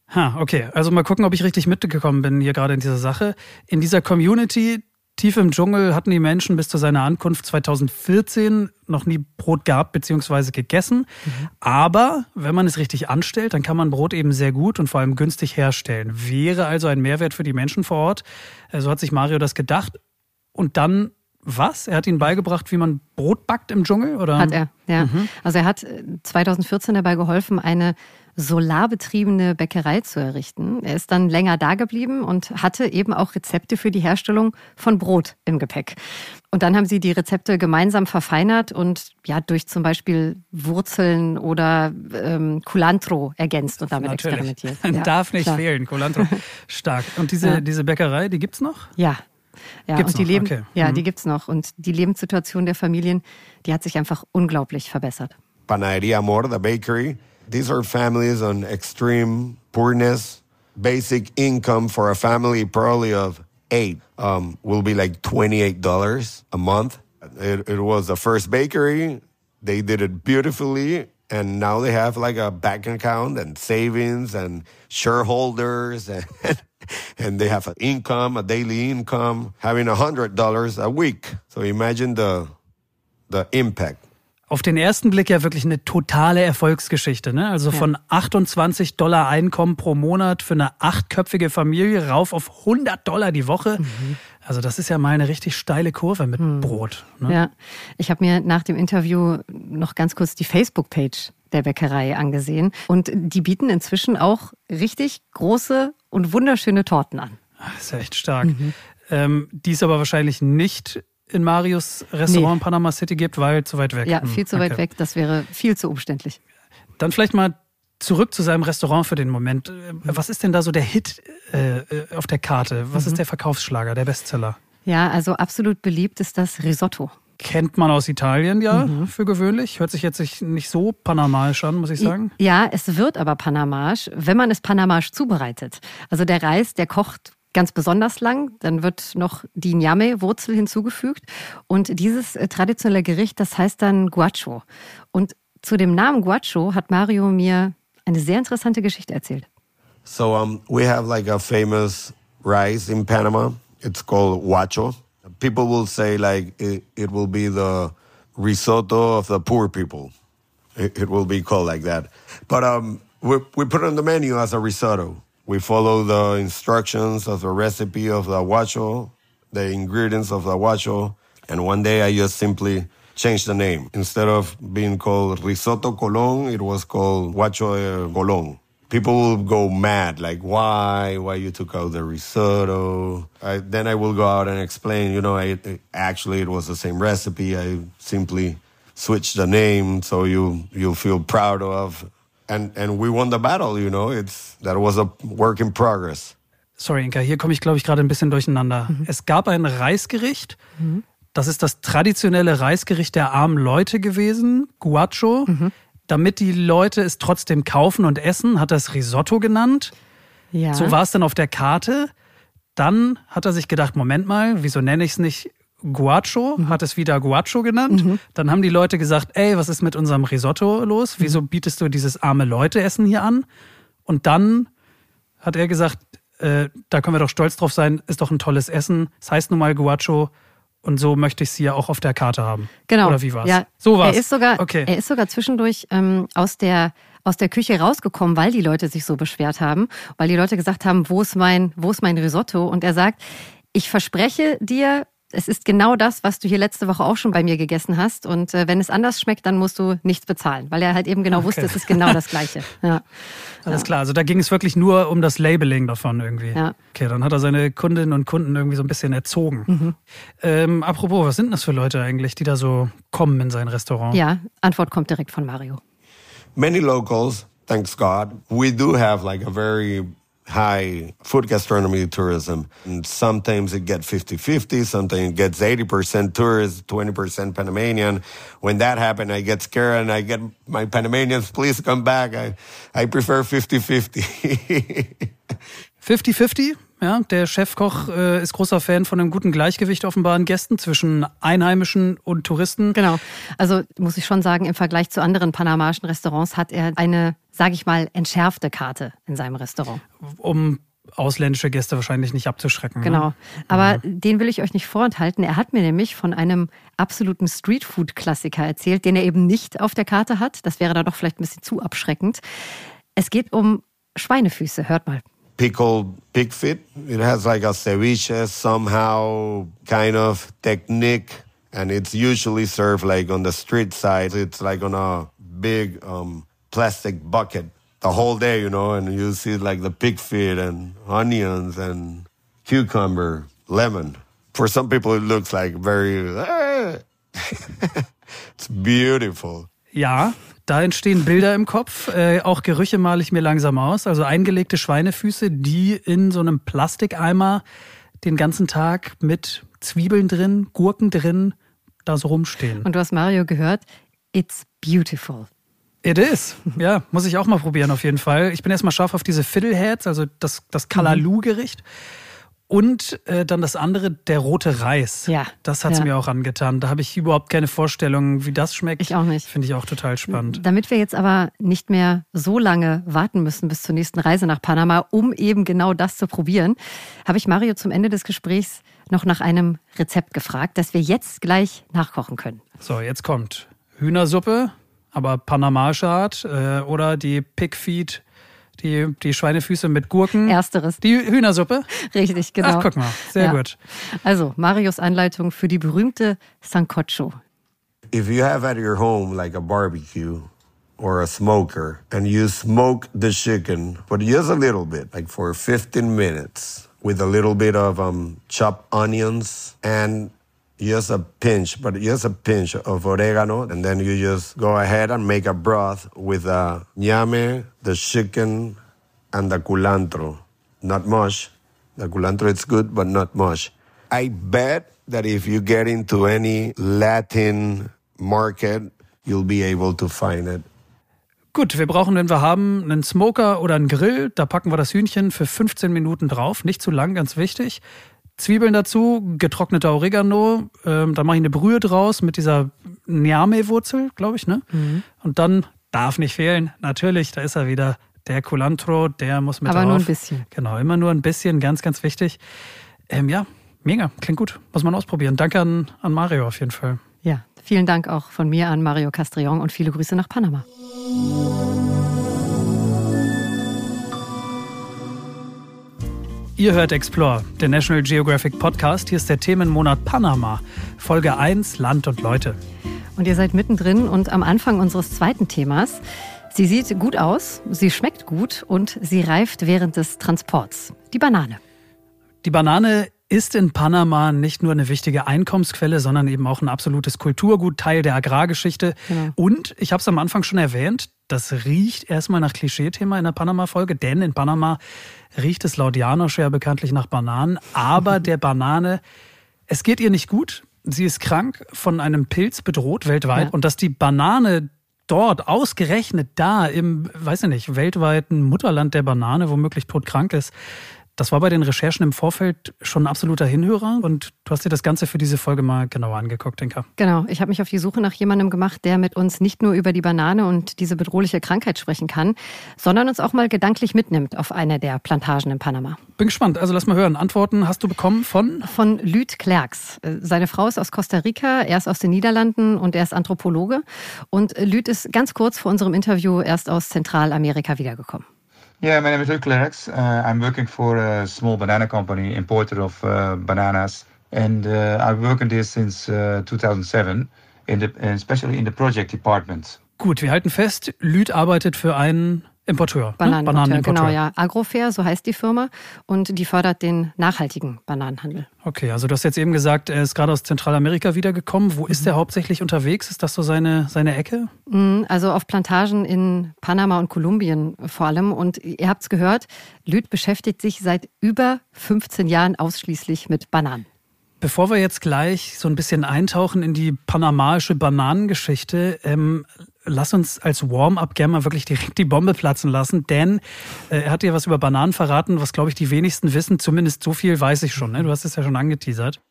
Ha, okay. Also mal gucken, ob ich richtig mitgekommen bin hier gerade in dieser Sache. In dieser Community, Tief im Dschungel hatten die Menschen bis zu seiner Ankunft 2014 noch nie Brot gehabt bzw. gegessen. Mhm. Aber wenn man es richtig anstellt, dann kann man Brot eben sehr gut und vor allem günstig herstellen. Wäre also ein Mehrwert für die Menschen vor Ort. Äh, so hat sich Mario das gedacht. Und dann was? Er hat ihnen beigebracht, wie man Brot backt im Dschungel? Oder? Hat er, ja. Mhm. Also er hat 2014 dabei geholfen, eine solarbetriebene Bäckerei zu errichten. Er ist dann länger da geblieben und hatte eben auch Rezepte für die Herstellung von Brot im Gepäck. Und dann haben sie die Rezepte gemeinsam verfeinert und ja durch zum Beispiel Wurzeln oder ähm, Culantro ergänzt und damit Natürlich. experimentiert. Ja, Darf nicht klar. fehlen, Culantro. Stark. Und diese, ja. diese Bäckerei, die gibt's noch? Ja, ja, gibt's und die noch? Leben, okay. ja, mhm. die gibt's noch. Und die Lebenssituation der Familien, die hat sich einfach unglaublich verbessert. Panaderia Amor, the bakery, These are families on extreme poorness. Basic income for a family probably of eight um, will be like $28 a month. It, it was the first bakery. They did it beautifully. And now they have like a bank account and savings and shareholders and, and they have an income, a daily income, having a hundred dollars a week. So imagine the, the impact. Auf den ersten Blick ja wirklich eine totale Erfolgsgeschichte. Ne? Also ja. von 28 Dollar Einkommen pro Monat für eine achtköpfige Familie rauf auf 100 Dollar die Woche. Mhm. Also das ist ja mal eine richtig steile Kurve mit mhm. Brot. Ne? Ja, ich habe mir nach dem Interview noch ganz kurz die Facebook-Page der Bäckerei angesehen. Und die bieten inzwischen auch richtig große und wunderschöne Torten an. Das ist ja echt stark. Mhm. Ähm, die ist aber wahrscheinlich nicht in Marius Restaurant nee. in Panama City gibt, weil zu weit weg. Ja, hm, viel zu okay. weit weg. Das wäre viel zu umständlich. Dann vielleicht mal zurück zu seinem Restaurant für den Moment. Was ist denn da so der Hit äh, auf der Karte? Was mhm. ist der Verkaufsschlager, der Bestseller? Ja, also absolut beliebt ist das Risotto. Kennt man aus Italien ja mhm. für gewöhnlich. Hört sich jetzt nicht so panamaisch an, muss ich sagen. Ja, es wird aber panamaisch, wenn man es panamaisch zubereitet. Also der Reis, der kocht ganz besonders lang. Dann wird noch die Nyame-Wurzel hinzugefügt. Und dieses äh, traditionelle Gericht, das heißt dann Guacho. Und zu dem Namen Guacho hat Mario mir eine sehr interessante Geschichte erzählt. So um, we have like a famous rice in Panama. It's called Guacho. People will say like it, it will be the risotto of the poor people. It, it will be called like that. But um, we, we put it on the menu as a risotto. We follow the instructions of the recipe of the guacho, the ingredients of the guacho, and one day I just simply changed the name. Instead of being called risotto colon, it was called guacho eh, colon. People will go mad, like why, why you took out the risotto. I, then I will go out and explain, you know, I, actually it was the same recipe. I simply switched the name so you you'll feel proud of and and we won the battle. You know, it's that was a work in progress. Sorry, Inka, hier komme ich glaube ich gerade ein bisschen durcheinander. Mhm. Es gab ein Reisgericht. Mhm. Das ist das traditionelle Reisgericht der armen Leute gewesen, Guacho. Mhm. Damit die Leute es trotzdem kaufen und essen, hat er es Risotto genannt. Ja. So war es dann auf der Karte. Dann hat er sich gedacht, Moment mal, wieso nenne ich es nicht Guacho, mhm. hat es wieder Guacho genannt. Mhm. Dann haben die Leute gesagt, ey, was ist mit unserem Risotto los? Mhm. Wieso bietest du dieses arme Leute-Essen hier an? Und dann hat er gesagt, äh, da können wir doch stolz drauf sein, ist doch ein tolles Essen. Es heißt nun mal Guacho und so möchte ich sie ja auch auf der Karte haben. Genau. Oder wie war's? Ja, so war's. Er ist sogar, okay. er ist sogar zwischendurch ähm, aus der aus der Küche rausgekommen, weil die Leute sich so beschwert haben, weil die Leute gesagt haben, wo ist mein, wo ist mein Risotto? Und er sagt, ich verspreche dir, es ist genau das, was du hier letzte Woche auch schon bei mir gegessen hast. Und äh, wenn es anders schmeckt, dann musst du nichts bezahlen, weil er halt eben genau okay. wusste, es ist genau das Gleiche. Ja. Alles ja. klar, also da ging es wirklich nur um das Labeling davon irgendwie. Ja. Okay, dann hat er seine Kundinnen und Kunden irgendwie so ein bisschen erzogen. Mhm. Ähm, apropos, was sind das für Leute eigentlich, die da so kommen in sein Restaurant? Ja, Antwort kommt direkt von Mario. Many locals, thanks God, we do have like a very high food gastronomy tourism. And sometimes it gets 50-50, sometimes it gets 80% tourists, 20% Panamanian. When that happens, I get scared and I get my Panamanians, please come back. I, I prefer 50-50. 50-50? Ja, der Chefkoch äh, ist großer Fan von einem guten Gleichgewicht offenbar an Gästen zwischen Einheimischen und Touristen. Genau. Also muss ich schon sagen, im Vergleich zu anderen panamaischen Restaurants hat er eine, sage ich mal, entschärfte Karte in seinem Restaurant. Um ausländische Gäste wahrscheinlich nicht abzuschrecken. Ne? Genau. Ne? Aber mhm. den will ich euch nicht vorenthalten. Er hat mir nämlich von einem absoluten Streetfood-Klassiker erzählt, den er eben nicht auf der Karte hat. Das wäre da doch vielleicht ein bisschen zu abschreckend. Es geht um Schweinefüße. Hört mal. Pickled pig feet. It has like a ceviche somehow kind of technique. And it's usually served like on the street side. It's like on a big um, plastic bucket the whole day, you know, and you see like the pig feet and onions and cucumber, lemon. For some people, it looks like very, it's beautiful. Ja, Da entstehen Bilder im Kopf. Äh, auch Gerüche male ich mir langsam aus. Also eingelegte Schweinefüße, die in so einem Plastikeimer den ganzen Tag mit Zwiebeln drin, Gurken drin, da so rumstehen. Und du hast Mario gehört, it's beautiful. It is. Ja, muss ich auch mal probieren auf jeden Fall. Ich bin erstmal scharf auf diese Fiddleheads, also das, das Kalaloo-Gericht. Und äh, dann das andere, der rote Reis. Ja. Das hat es ja. mir auch angetan. Da habe ich überhaupt keine Vorstellung, wie das schmeckt. Ich auch nicht. Finde ich auch total spannend. Damit wir jetzt aber nicht mehr so lange warten müssen bis zur nächsten Reise nach Panama, um eben genau das zu probieren, habe ich Mario zum Ende des Gesprächs noch nach einem Rezept gefragt, das wir jetzt gleich nachkochen können. So, jetzt kommt Hühnersuppe, aber panamaische Art äh, oder die Pigfeed die, die Schweinefüße mit Gurken. Ersteres. Die Hühnersuppe. Richtig, genau. Ach, guck mal, sehr ja. gut. Also, Marios Anleitung für die berühmte Sancocho. If you have at your home like a barbecue or a smoker and you smoke the chicken, but just a little bit, like for 15 minutes, with a little bit of um, chopped onions and just a pinch, but just a pinch of oregano, and then you just go ahead and make a broth with the ñame, the chicken, and the culantro. Not much. The culantro is good, but not much. I bet that if you get into any Latin market, you'll be able to find it. Gut, wir brauchen, wenn wir haben, einen Smoker oder einen Grill. Da packen wir das Hühnchen für 15 Minuten drauf. Nicht zu lang, ganz wichtig. Zwiebeln dazu, getrockneter Oregano, ähm, dann mache ich eine Brühe draus mit dieser Niame-Wurzel, glaube ich, ne? Mhm. Und dann darf nicht fehlen, natürlich, da ist er wieder, der Culantro, der muss mit Aber drauf. nur ein bisschen. Genau, immer nur ein bisschen, ganz, ganz wichtig. Ähm, ja, mega, klingt gut, muss man ausprobieren. Danke an, an Mario auf jeden Fall. Ja, vielen Dank auch von mir an Mario Castrillon und viele Grüße nach Panama. Ihr hört Explore, der National Geographic Podcast. Hier ist der Themenmonat Panama, Folge 1 Land und Leute. Und ihr seid mittendrin und am Anfang unseres zweiten Themas. Sie sieht gut aus, sie schmeckt gut und sie reift während des Transports. Die Banane. Die Banane ist in Panama nicht nur eine wichtige Einkommensquelle, sondern eben auch ein absolutes Kulturgut, Teil der Agrargeschichte. Genau. Und ich habe es am Anfang schon erwähnt, das riecht erstmal nach Klischeethema in der Panama-Folge, denn in Panama riecht es laut Janosch ja bekanntlich nach Bananen. Aber der Banane, es geht ihr nicht gut. Sie ist krank, von einem Pilz bedroht weltweit. Ja. Und dass die Banane dort, ausgerechnet da im, weiß ich nicht, weltweiten Mutterland der Banane womöglich todkrank ist, das war bei den Recherchen im Vorfeld schon ein absoluter Hinhörer und du hast dir das Ganze für diese Folge mal genauer angeguckt, Denker. Genau, ich habe mich auf die Suche nach jemandem gemacht, der mit uns nicht nur über die Banane und diese bedrohliche Krankheit sprechen kann, sondern uns auch mal gedanklich mitnimmt auf eine der Plantagen in Panama. Bin gespannt, also lass mal hören. Antworten hast du bekommen von? Von Lüd Klerks. Seine Frau ist aus Costa Rica, er ist aus den Niederlanden und er ist Anthropologe. Und Lüd ist ganz kurz vor unserem Interview erst aus Zentralamerika wiedergekommen. Yeah, my name is Luke Clerics. Uh, I'm working for a small banana company, importer of uh, bananas and uh, I've worked in this since uh, 2007, in the, especially in the project department. Gut, wir halten fest, Lüd arbeitet für einen Importeur. Bananenimporteur, ne? Bananenimporteur. genau, ja. Agrofair, so heißt die Firma. Und die fördert den nachhaltigen Bananenhandel. Okay, also du hast jetzt eben gesagt, er ist gerade aus Zentralamerika wiedergekommen. Wo ist mhm. er hauptsächlich unterwegs? Ist das so seine, seine Ecke? Mhm, also auf Plantagen in Panama und Kolumbien vor allem. Und ihr habt es gehört, Lüd beschäftigt sich seit über 15 Jahren ausschließlich mit Bananen. Bevor wir jetzt gleich so ein bisschen eintauchen in die panamaische Bananengeschichte, ähm, lass uns als Warm-up gerne mal wirklich direkt die Bombe platzen lassen, denn äh, er hat dir was über Bananen verraten, was glaube ich die wenigsten wissen. Zumindest so viel weiß ich schon. Ne? Du hast es ja schon angeteasert.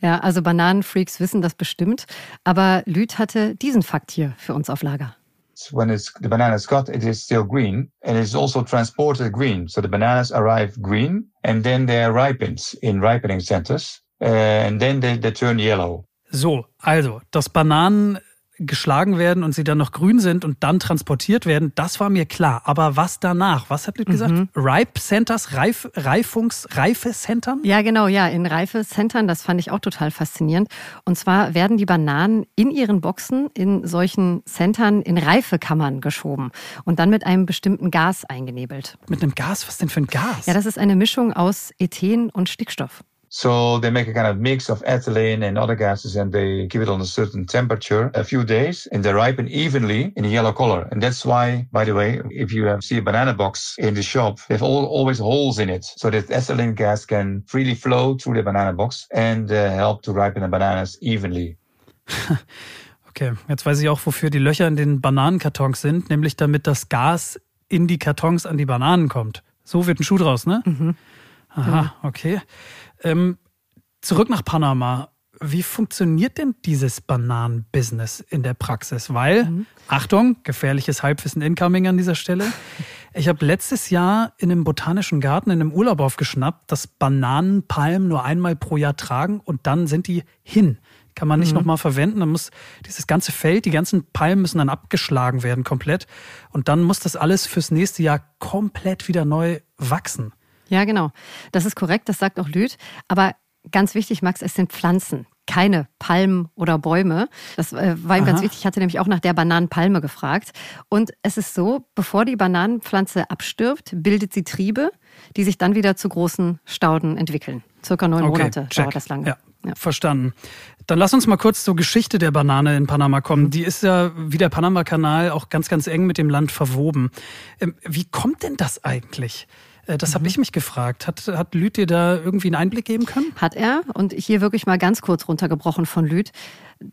Ja, also Bananenfreaks wissen das bestimmt. Aber Lüth hatte diesen Fakt hier für uns auf Lager. When it's, the banana is cut, it is still green and it's also transported green. So the bananas arrive green and then they are ripened in ripening centers. And then they, they turn yellow. So, also, dass Bananen geschlagen werden und sie dann noch grün sind und dann transportiert werden, das war mir klar. Aber was danach? Was habt ihr gesagt? Mhm. Ripe Centers, Reif, Reifungs, Reifecentern? Ja, genau, ja, in Reifecentern, das fand ich auch total faszinierend. Und zwar werden die Bananen in ihren Boxen in solchen Centern in Reifekammern geschoben und dann mit einem bestimmten Gas eingenebelt. Mit einem Gas? Was denn für ein Gas? Ja, das ist eine Mischung aus Ethen und Stickstoff. So they make a kind of mix of ethylene and other gases and they give it on a certain temperature a few days and they ripen evenly in a yellow color. And that's why, by the way, if you see a banana box in the shop, they have all, always holes in it so that ethylene gas can freely flow through the banana box and uh, help to ripen the bananas evenly. Okay, jetzt weiß ich auch, wofür die Löcher in den Bananenkartons sind, nämlich damit das Gas in die Kartons an die Bananen kommt. So wird ein Schuh draus, ne? Mhm. Aha, okay. Ähm, zurück nach Panama. Wie funktioniert denn dieses Bananenbusiness in der Praxis? Weil, mhm. Achtung, gefährliches Halbwissen incoming an dieser Stelle. Ich habe letztes Jahr in einem botanischen Garten in einem Urlaub aufgeschnappt, dass Bananenpalmen nur einmal pro Jahr tragen und dann sind die hin. Kann man nicht mhm. nochmal verwenden. Dann muss dieses ganze Feld, die ganzen Palmen müssen dann abgeschlagen werden komplett. Und dann muss das alles fürs nächste Jahr komplett wieder neu wachsen. Ja, genau. Das ist korrekt, das sagt auch Lüth. Aber ganz wichtig, Max, es sind Pflanzen, keine Palmen oder Bäume. Das äh, war ihm Aha. ganz wichtig. Ich hatte nämlich auch nach der Bananenpalme gefragt. Und es ist so, bevor die Bananenpflanze abstirbt, bildet sie Triebe, die sich dann wieder zu großen Stauden entwickeln. Circa neun okay, Monate check. dauert das lange. Ja. Ja. Verstanden. Dann lass uns mal kurz zur Geschichte der Banane in Panama kommen. Die ist ja wie der Panama-Kanal auch ganz, ganz eng mit dem Land verwoben. Ähm, wie kommt denn das eigentlich? Äh, das mhm. habe ich mich gefragt. Hat, hat Lüth dir da irgendwie einen Einblick geben können? Hat er. Und hier wirklich mal ganz kurz runtergebrochen von Lüth.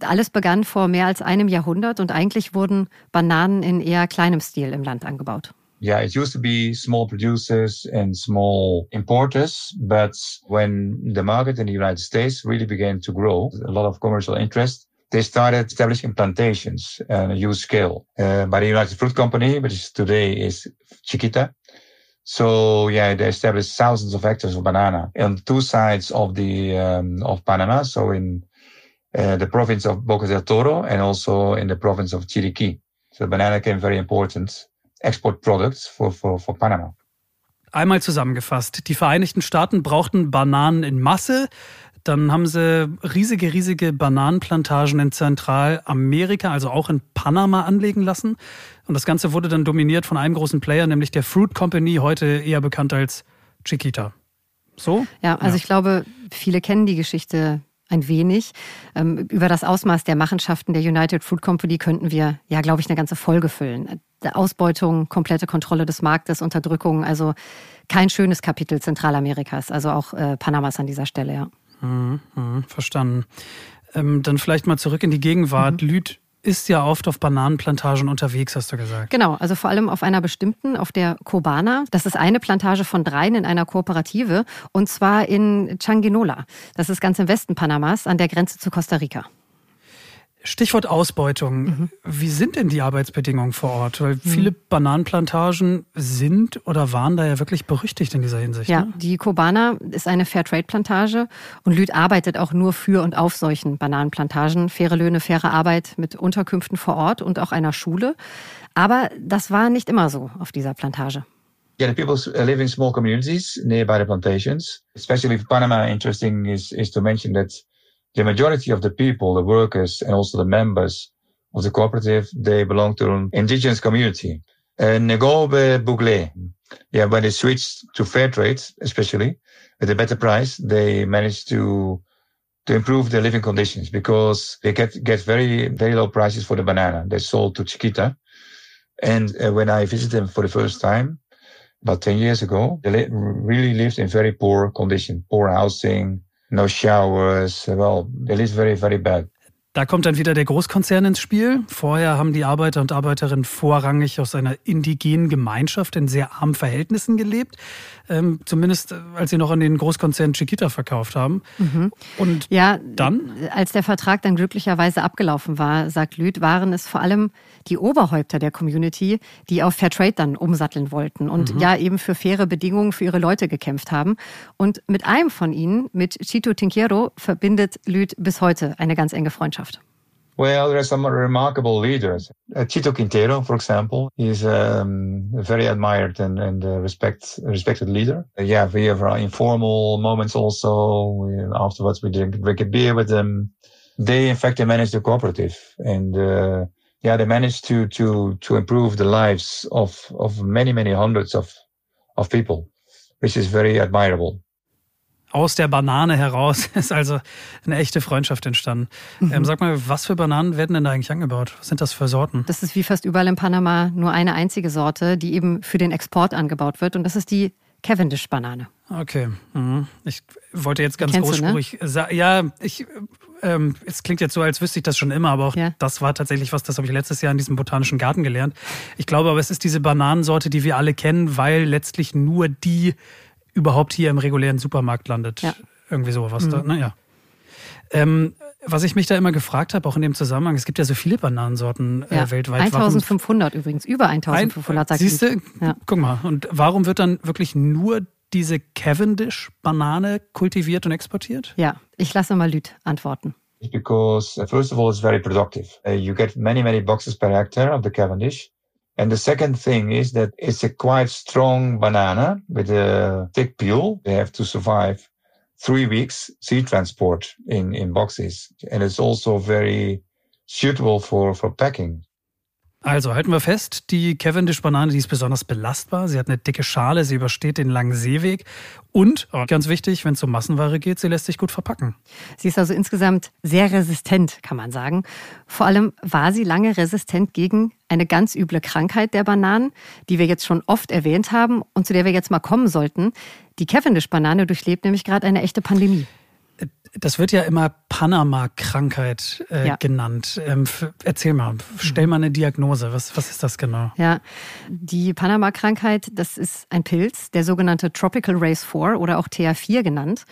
Alles begann vor mehr als einem Jahrhundert und eigentlich wurden Bananen in eher kleinem Stil im Land angebaut. Yeah, it used to be small producers and small importers, but when the market in the United States really began to grow, a lot of commercial interest, they started establishing plantations on a huge scale. Uh, by the United Fruit Company, which today is Chiquita, So yeah, they established thousands of hectares of banana on two sides of the um, of Panama. So in uh, the province of Boca del Toro and also in the province of Chiriquí. So banana became very important export products for, for, for Panama. Einmal zusammengefasst. Die Vereinigten Staaten brauchten Bananen in Masse. Dann haben sie riesige, riesige Bananenplantagen in Zentralamerika, also auch in Panama anlegen lassen. Und das Ganze wurde dann dominiert von einem großen Player, nämlich der Fruit Company, heute eher bekannt als Chiquita. So? Ja, also ja. ich glaube, viele kennen die Geschichte ein wenig. Ähm, über das Ausmaß der Machenschaften der United Fruit Company könnten wir, ja, glaube ich, eine ganze Folge füllen. Ausbeutung, komplette Kontrolle des Marktes, Unterdrückung, also kein schönes Kapitel Zentralamerikas, also auch äh, Panamas an dieser Stelle, ja. Mhm, mh, verstanden. Ähm, dann vielleicht mal zurück in die Gegenwart. Mhm. Lüd ist ja oft auf Bananenplantagen unterwegs, hast du gesagt. Genau, also vor allem auf einer bestimmten, auf der Cobana. Das ist eine Plantage von dreien in einer Kooperative und zwar in Changuinola. Das ist ganz im Westen Panamas an der Grenze zu Costa Rica. Stichwort Ausbeutung. Mhm. Wie sind denn die Arbeitsbedingungen vor Ort? Weil mhm. viele Bananenplantagen sind oder waren da ja wirklich berüchtigt in dieser Hinsicht. Ja, ne? die Kobana ist eine Fairtrade-Plantage und Lüd arbeitet auch nur für und auf solchen Bananenplantagen. Faire Löhne, faire Arbeit mit Unterkünften vor Ort und auch einer Schule. Aber das war nicht immer so auf dieser Plantage. Yeah, the people live in small communities nearby the plantations. Especially Panama, interesting is, is to mention that the majority of the people, the workers and also the members of the cooperative, they belong to an indigenous community. And Negobe Bouglé. Yeah, when they switched to fair trade, especially with a better price, they managed to to improve their living conditions because they get get very very low prices for the banana. They sold to Chiquita, and uh, when I visited them for the first time, about ten years ago, they li really lived in very poor condition, poor housing, no showers. Well, they lived very very bad. Da kommt dann wieder der Großkonzern ins Spiel. Vorher haben die Arbeiter und Arbeiterinnen vorrangig aus einer indigenen Gemeinschaft in sehr armen Verhältnissen gelebt. Ähm, zumindest äh, als sie noch an den Großkonzern Chiquita verkauft haben. Mhm. Und ja, dann? Als der Vertrag dann glücklicherweise abgelaufen war, sagt Lüth, waren es vor allem die Oberhäupter der Community, die auf Fairtrade dann umsatteln wollten und mhm. ja eben für faire Bedingungen für ihre Leute gekämpft haben. Und mit einem von ihnen, mit Chito Tinquiero, verbindet Lüth bis heute eine ganz enge Freundschaft. Well, there are some remarkable leaders. Uh, Chito Quintero, for example, is um, a very admired and, and uh, respect, respected leader. Uh, yeah, we have our informal moments also. We, afterwards, we drink, drink a beer with them. They, in fact, they manage the cooperative and, uh, yeah, they managed to, to, to improve the lives of, of many, many hundreds of, of people, which is very admirable. Aus der Banane heraus ist also eine echte Freundschaft entstanden. Mhm. Ähm, sag mal, was für Bananen werden denn da eigentlich angebaut? Was sind das für Sorten? Das ist wie fast überall in Panama nur eine einzige Sorte, die eben für den Export angebaut wird. Und das ist die Cavendish-Banane. Okay. Mhm. Ich wollte jetzt ganz großspurig du, ne? sagen. Ja, ich. Ähm, es klingt jetzt so, als wüsste ich das schon immer, aber auch ja. das war tatsächlich was, das habe ich letztes Jahr in diesem botanischen Garten gelernt. Ich glaube aber, es ist diese Bananensorte, die wir alle kennen, weil letztlich nur die überhaupt hier im regulären Supermarkt landet. Ja. Irgendwie sowas. Mhm. Da, naja. Ähm, was ich mich da immer gefragt habe, auch in dem Zusammenhang, es gibt ja so viele Bananensorten äh, ja. weltweit. 1500 warum, übrigens, über 1500 ein, Siehst du, ja. guck mal, und warum wird dann wirklich nur diese Cavendish-Banane kultiviert und exportiert? Ja, ich lasse mal Lüt antworten. Because uh, first of all, it's very productive. Uh, you get many, many boxes per hectare of the Cavendish. And the second thing is that it's a quite strong banana with a thick peel. They have to survive three weeks sea transport in, in boxes. And it's also very suitable for, for packing. Also halten wir fest, die Cavendish-Banane, die ist besonders belastbar. Sie hat eine dicke Schale, sie übersteht den langen Seeweg. Und, oh, ganz wichtig, wenn es um Massenware geht, sie lässt sich gut verpacken. Sie ist also insgesamt sehr resistent, kann man sagen. Vor allem war sie lange resistent gegen eine ganz üble Krankheit der Bananen, die wir jetzt schon oft erwähnt haben und zu der wir jetzt mal kommen sollten. Die Cavendish-Banane durchlebt nämlich gerade eine echte Pandemie. Das wird ja immer Panama-Krankheit äh, ja. genannt. Ähm, erzähl mal, stell mal eine Diagnose. Was, was ist das genau? Ja, die Panama-Krankheit, das ist ein Pilz, der sogenannte Tropical Race 4 oder auch TH4 genannt.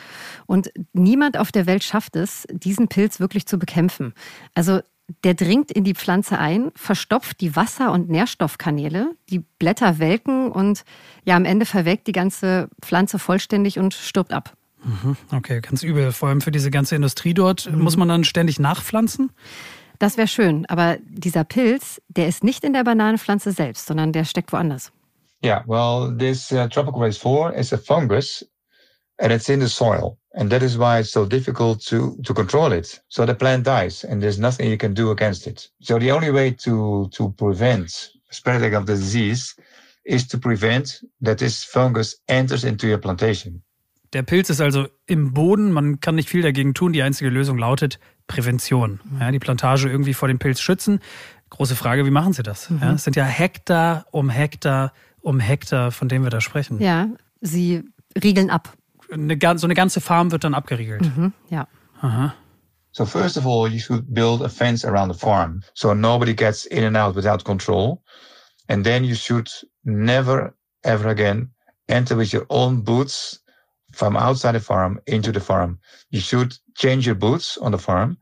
Und niemand auf der Welt schafft es, diesen Pilz wirklich zu bekämpfen. Also der dringt in die Pflanze ein, verstopft die Wasser- und Nährstoffkanäle, die Blätter welken und ja, am Ende verwelkt die ganze Pflanze vollständig und stirbt ab. Okay, ganz übel. Vor allem für diese ganze Industrie dort. Mhm. Muss man dann ständig nachpflanzen? Das wäre schön, aber dieser Pilz, der ist nicht in der Bananenpflanze selbst, sondern der steckt woanders. Yeah, well, this uh, tropical race 4 is a fungus and it's in the soil. And that is why it's so difficult to, to control it. So the plant dies and there's nothing you can do against it. So the only way to, to prevent spreading of the disease is to prevent that this fungus enters into your plantation. Der Pilz ist also im Boden, man kann nicht viel dagegen tun. Die einzige Lösung lautet Prävention. Mhm. Ja, die Plantage irgendwie vor dem Pilz schützen. Große Frage, wie machen Sie das? Mhm. Ja, es sind ja Hektar um Hektar um Hektar, von dem wir da sprechen. Ja, Sie riegeln ab. Eine, so eine ganze Farm wird dann abgeriegelt. Mhm, ja. Aha. So first of all, you should build a fence around the farm so nobody gets in and out without control. And then you should never ever again enter with your own boots from outside the farm into the farm. You should change your boots on the farm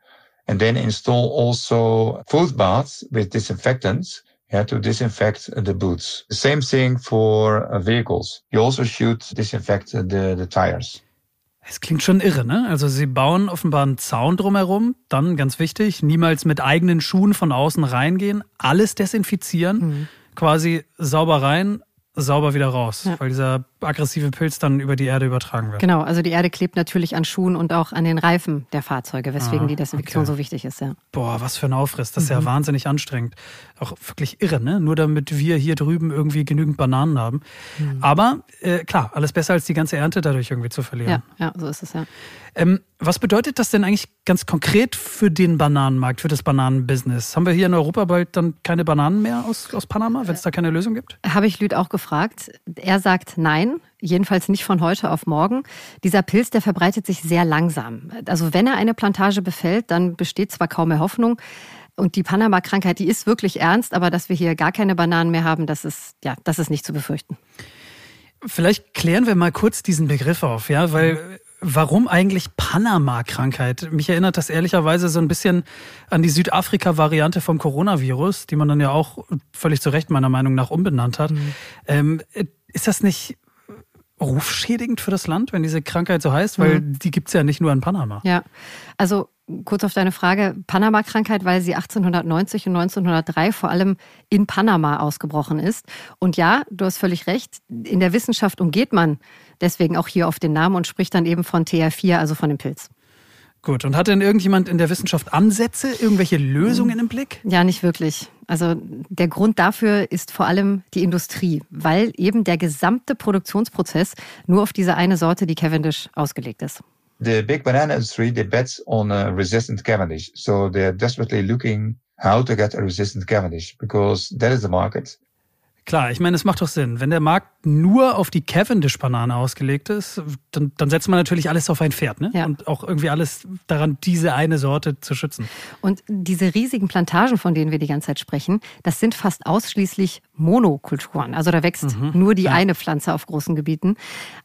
and then install also food baths with disinfectants yeah, to disinfect the boots. The same thing for uh, vehicles. You also should disinfect the, the tires. Es klingt schon irre, ne? Also sie bauen offenbar einen Zaun drumherum, dann ganz wichtig, niemals mit eigenen Schuhen von außen reingehen, alles desinfizieren, mhm. quasi sauber rein, sauber wieder raus, ja. weil dieser aggressive Pilz dann über die Erde übertragen wird. Genau, also die Erde klebt natürlich an Schuhen und auch an den Reifen der Fahrzeuge, weswegen ah, die Desinfektion okay. so wichtig ist. Ja. Boah, was für ein Aufriss. Das ist mhm. ja wahnsinnig anstrengend. Auch wirklich irre, ne? Nur damit wir hier drüben irgendwie genügend Bananen haben. Mhm. Aber äh, klar, alles besser als die ganze Ernte dadurch irgendwie zu verlieren. Ja, ja so ist es ja. Ähm, was bedeutet das denn eigentlich ganz konkret für den Bananenmarkt, für das Bananenbusiness? Haben wir hier in Europa bald dann keine Bananen mehr aus, aus Panama, wenn es da keine Lösung gibt? Habe ich Lüd auch gefragt. Er sagt nein, jedenfalls nicht von heute auf morgen. Dieser Pilz, der verbreitet sich sehr langsam. Also wenn er eine Plantage befällt, dann besteht zwar kaum mehr Hoffnung, und die Panama-Krankheit, die ist wirklich ernst, aber dass wir hier gar keine Bananen mehr haben, das ist, ja, das ist nicht zu befürchten. Vielleicht klären wir mal kurz diesen Begriff auf, ja, weil Warum eigentlich Panama-Krankheit? Mich erinnert das ehrlicherweise so ein bisschen an die Südafrika-Variante vom Coronavirus, die man dann ja auch völlig zu Recht meiner Meinung nach umbenannt hat. Mhm. Ähm, ist das nicht rufschädigend für das Land, wenn diese Krankheit so heißt? Weil mhm. die gibt es ja nicht nur in Panama. Ja, also kurz auf deine Frage, Panama-Krankheit, weil sie 1890 und 1903 vor allem in Panama ausgebrochen ist. Und ja, du hast völlig recht, in der Wissenschaft umgeht man deswegen auch hier auf den Namen und spricht dann eben von TR4, also von dem Pilz. Gut, und hat denn irgendjemand in der Wissenschaft Ansätze, irgendwelche Lösungen im Blick? Ja, nicht wirklich. Also der Grund dafür ist vor allem die Industrie, weil eben der gesamte Produktionsprozess nur auf diese eine Sorte, die Cavendish, ausgelegt ist. The big banana industry, they bet on a resistant Cavendish. So they're desperately looking how to get a resistant Cavendish because that is the market. Klar, ich meine, es macht doch Sinn. Wenn der Markt nur auf die Cavendish-Banane ausgelegt ist, dann, dann setzt man natürlich alles auf ein Pferd, ne? Ja. Und auch irgendwie alles daran, diese eine Sorte zu schützen. Und diese riesigen Plantagen, von denen wir die ganze Zeit sprechen, das sind fast ausschließlich Monokulturen. Also da wächst mhm. nur die ja. eine Pflanze auf großen Gebieten.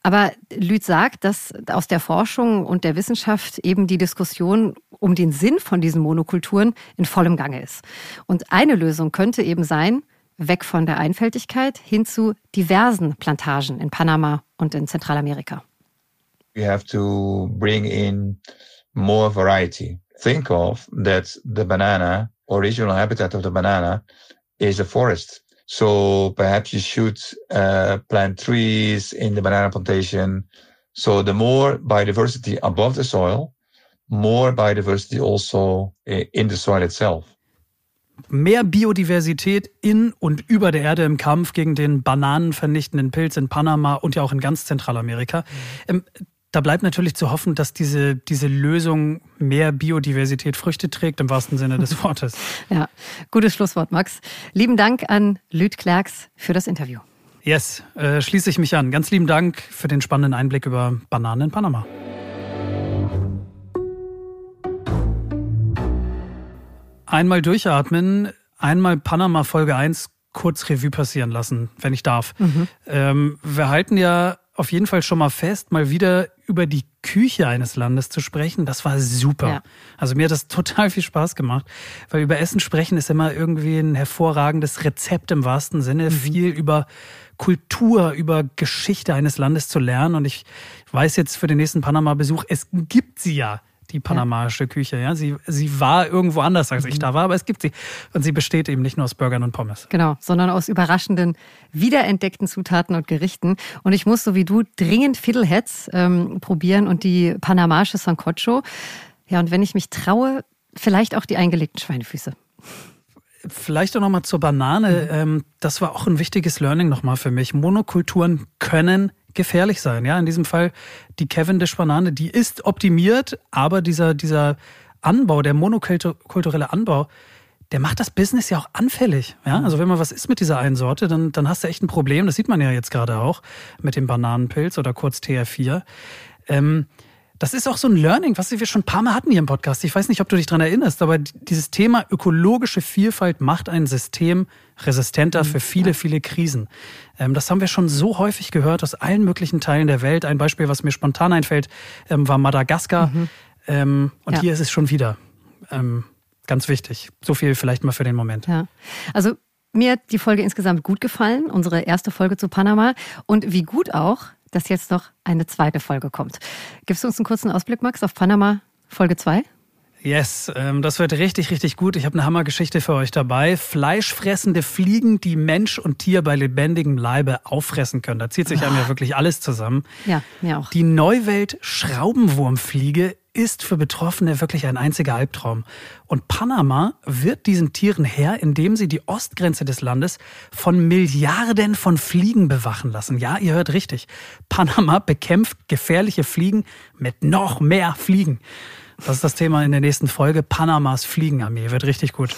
Aber Lüth sagt, dass aus der Forschung und der Wissenschaft eben die Diskussion um den Sinn von diesen Monokulturen in vollem Gange ist. Und eine Lösung könnte eben sein, weg von der Einfältigkeit hin zu diversen Plantagen in Panama und in Zentralamerika. We have to bring in more variety. Think of that the banana, original habitat of the banana, is a forest. So perhaps you should uh, plant trees in the banana plantation. So the more biodiversity above the soil, more biodiversity also in the soil itself mehr Biodiversität in und über der Erde im Kampf gegen den bananenvernichtenden Pilz in Panama und ja auch in ganz Zentralamerika. Mhm. Da bleibt natürlich zu hoffen, dass diese, diese Lösung mehr Biodiversität Früchte trägt, im wahrsten Sinne des Wortes. ja, gutes Schlusswort, Max. Lieben Dank an Lüd Klerks für das Interview. Yes, äh, schließe ich mich an. Ganz lieben Dank für den spannenden Einblick über Bananen in Panama. Einmal durchatmen, einmal Panama Folge 1 kurz Revue passieren lassen, wenn ich darf. Mhm. Ähm, wir halten ja auf jeden Fall schon mal fest, mal wieder über die Küche eines Landes zu sprechen. Das war super. Ja. Also mir hat das total viel Spaß gemacht, weil über Essen sprechen ist immer irgendwie ein hervorragendes Rezept im wahrsten Sinne, mhm. viel über Kultur, über Geschichte eines Landes zu lernen. Und ich weiß jetzt für den nächsten Panama-Besuch, es gibt sie ja die panamaische Küche. Ja, sie, sie war irgendwo anders, als ich mhm. da war, aber es gibt sie. Und sie besteht eben nicht nur aus Burgern und Pommes. Genau, sondern aus überraschenden, wiederentdeckten Zutaten und Gerichten. Und ich muss so wie du dringend Fiddleheads ähm, probieren und die panamaische Sancocho. Ja, und wenn ich mich traue, vielleicht auch die eingelegten Schweinefüße. Vielleicht auch nochmal zur Banane. Mhm. Das war auch ein wichtiges Learning nochmal für mich. Monokulturen können gefährlich sein. Ja, in diesem Fall die Cavendish-Banane, die ist optimiert, aber dieser, dieser Anbau, der monokulturelle Anbau, der macht das Business ja auch anfällig. Ja, also wenn man was isst mit dieser einen Sorte, dann, dann hast du echt ein Problem. Das sieht man ja jetzt gerade auch mit dem Bananenpilz oder kurz TR4. Ähm, das ist auch so ein Learning, was wir schon ein paar Mal hatten hier im Podcast. Ich weiß nicht, ob du dich dran erinnerst, aber dieses Thema ökologische Vielfalt macht ein System resistenter für viele, viele Krisen. Ähm, das haben wir schon so häufig gehört aus allen möglichen Teilen der Welt. Ein Beispiel, was mir spontan einfällt, ähm, war Madagaskar. Mhm. Ähm, und ja. hier ist es schon wieder ganz wichtig. So viel vielleicht mal für den Moment. Ja. Also mir hat die Folge insgesamt gut gefallen, unsere erste Folge zu Panama. Und wie gut auch, dass jetzt noch eine zweite Folge kommt. Gibst du uns einen kurzen Ausblick, Max, auf Panama Folge 2? Yes, ähm, das wird richtig, richtig gut. Ich habe eine Hammergeschichte für euch dabei. Fleischfressende Fliegen, die Mensch und Tier bei lebendigem Leibe auffressen können. Da zieht sich einem ja wirklich alles zusammen. Ja, mir auch. Die Neuwelt Schraubenwurmfliege ist für Betroffene wirklich ein einziger Albtraum. Und Panama wird diesen Tieren Herr, indem sie die Ostgrenze des Landes von Milliarden von Fliegen bewachen lassen. Ja, ihr hört richtig. Panama bekämpft gefährliche Fliegen mit noch mehr Fliegen. Das ist das Thema in der nächsten Folge. Panamas Fliegenarmee. Wird richtig gut.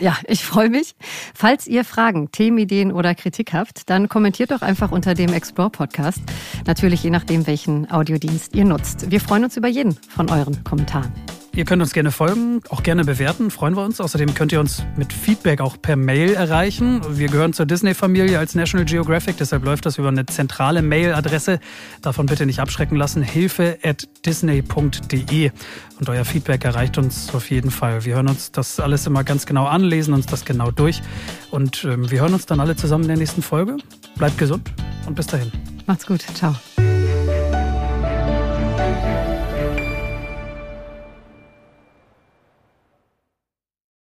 Ja, ich freue mich. Falls ihr Fragen, Themenideen oder Kritik habt, dann kommentiert doch einfach unter dem Explore Podcast. Natürlich je nachdem, welchen Audiodienst ihr nutzt. Wir freuen uns über jeden von euren Kommentaren. Ihr könnt uns gerne folgen, auch gerne bewerten, freuen wir uns. Außerdem könnt ihr uns mit Feedback auch per Mail erreichen. Wir gehören zur Disney-Familie als National Geographic, deshalb läuft das über eine zentrale Mailadresse. Davon bitte nicht abschrecken lassen, hilfe at disney.de. Und euer Feedback erreicht uns auf jeden Fall. Wir hören uns das alles immer ganz genau an, lesen uns das genau durch. Und ähm, wir hören uns dann alle zusammen in der nächsten Folge. Bleibt gesund und bis dahin. Macht's gut. Ciao.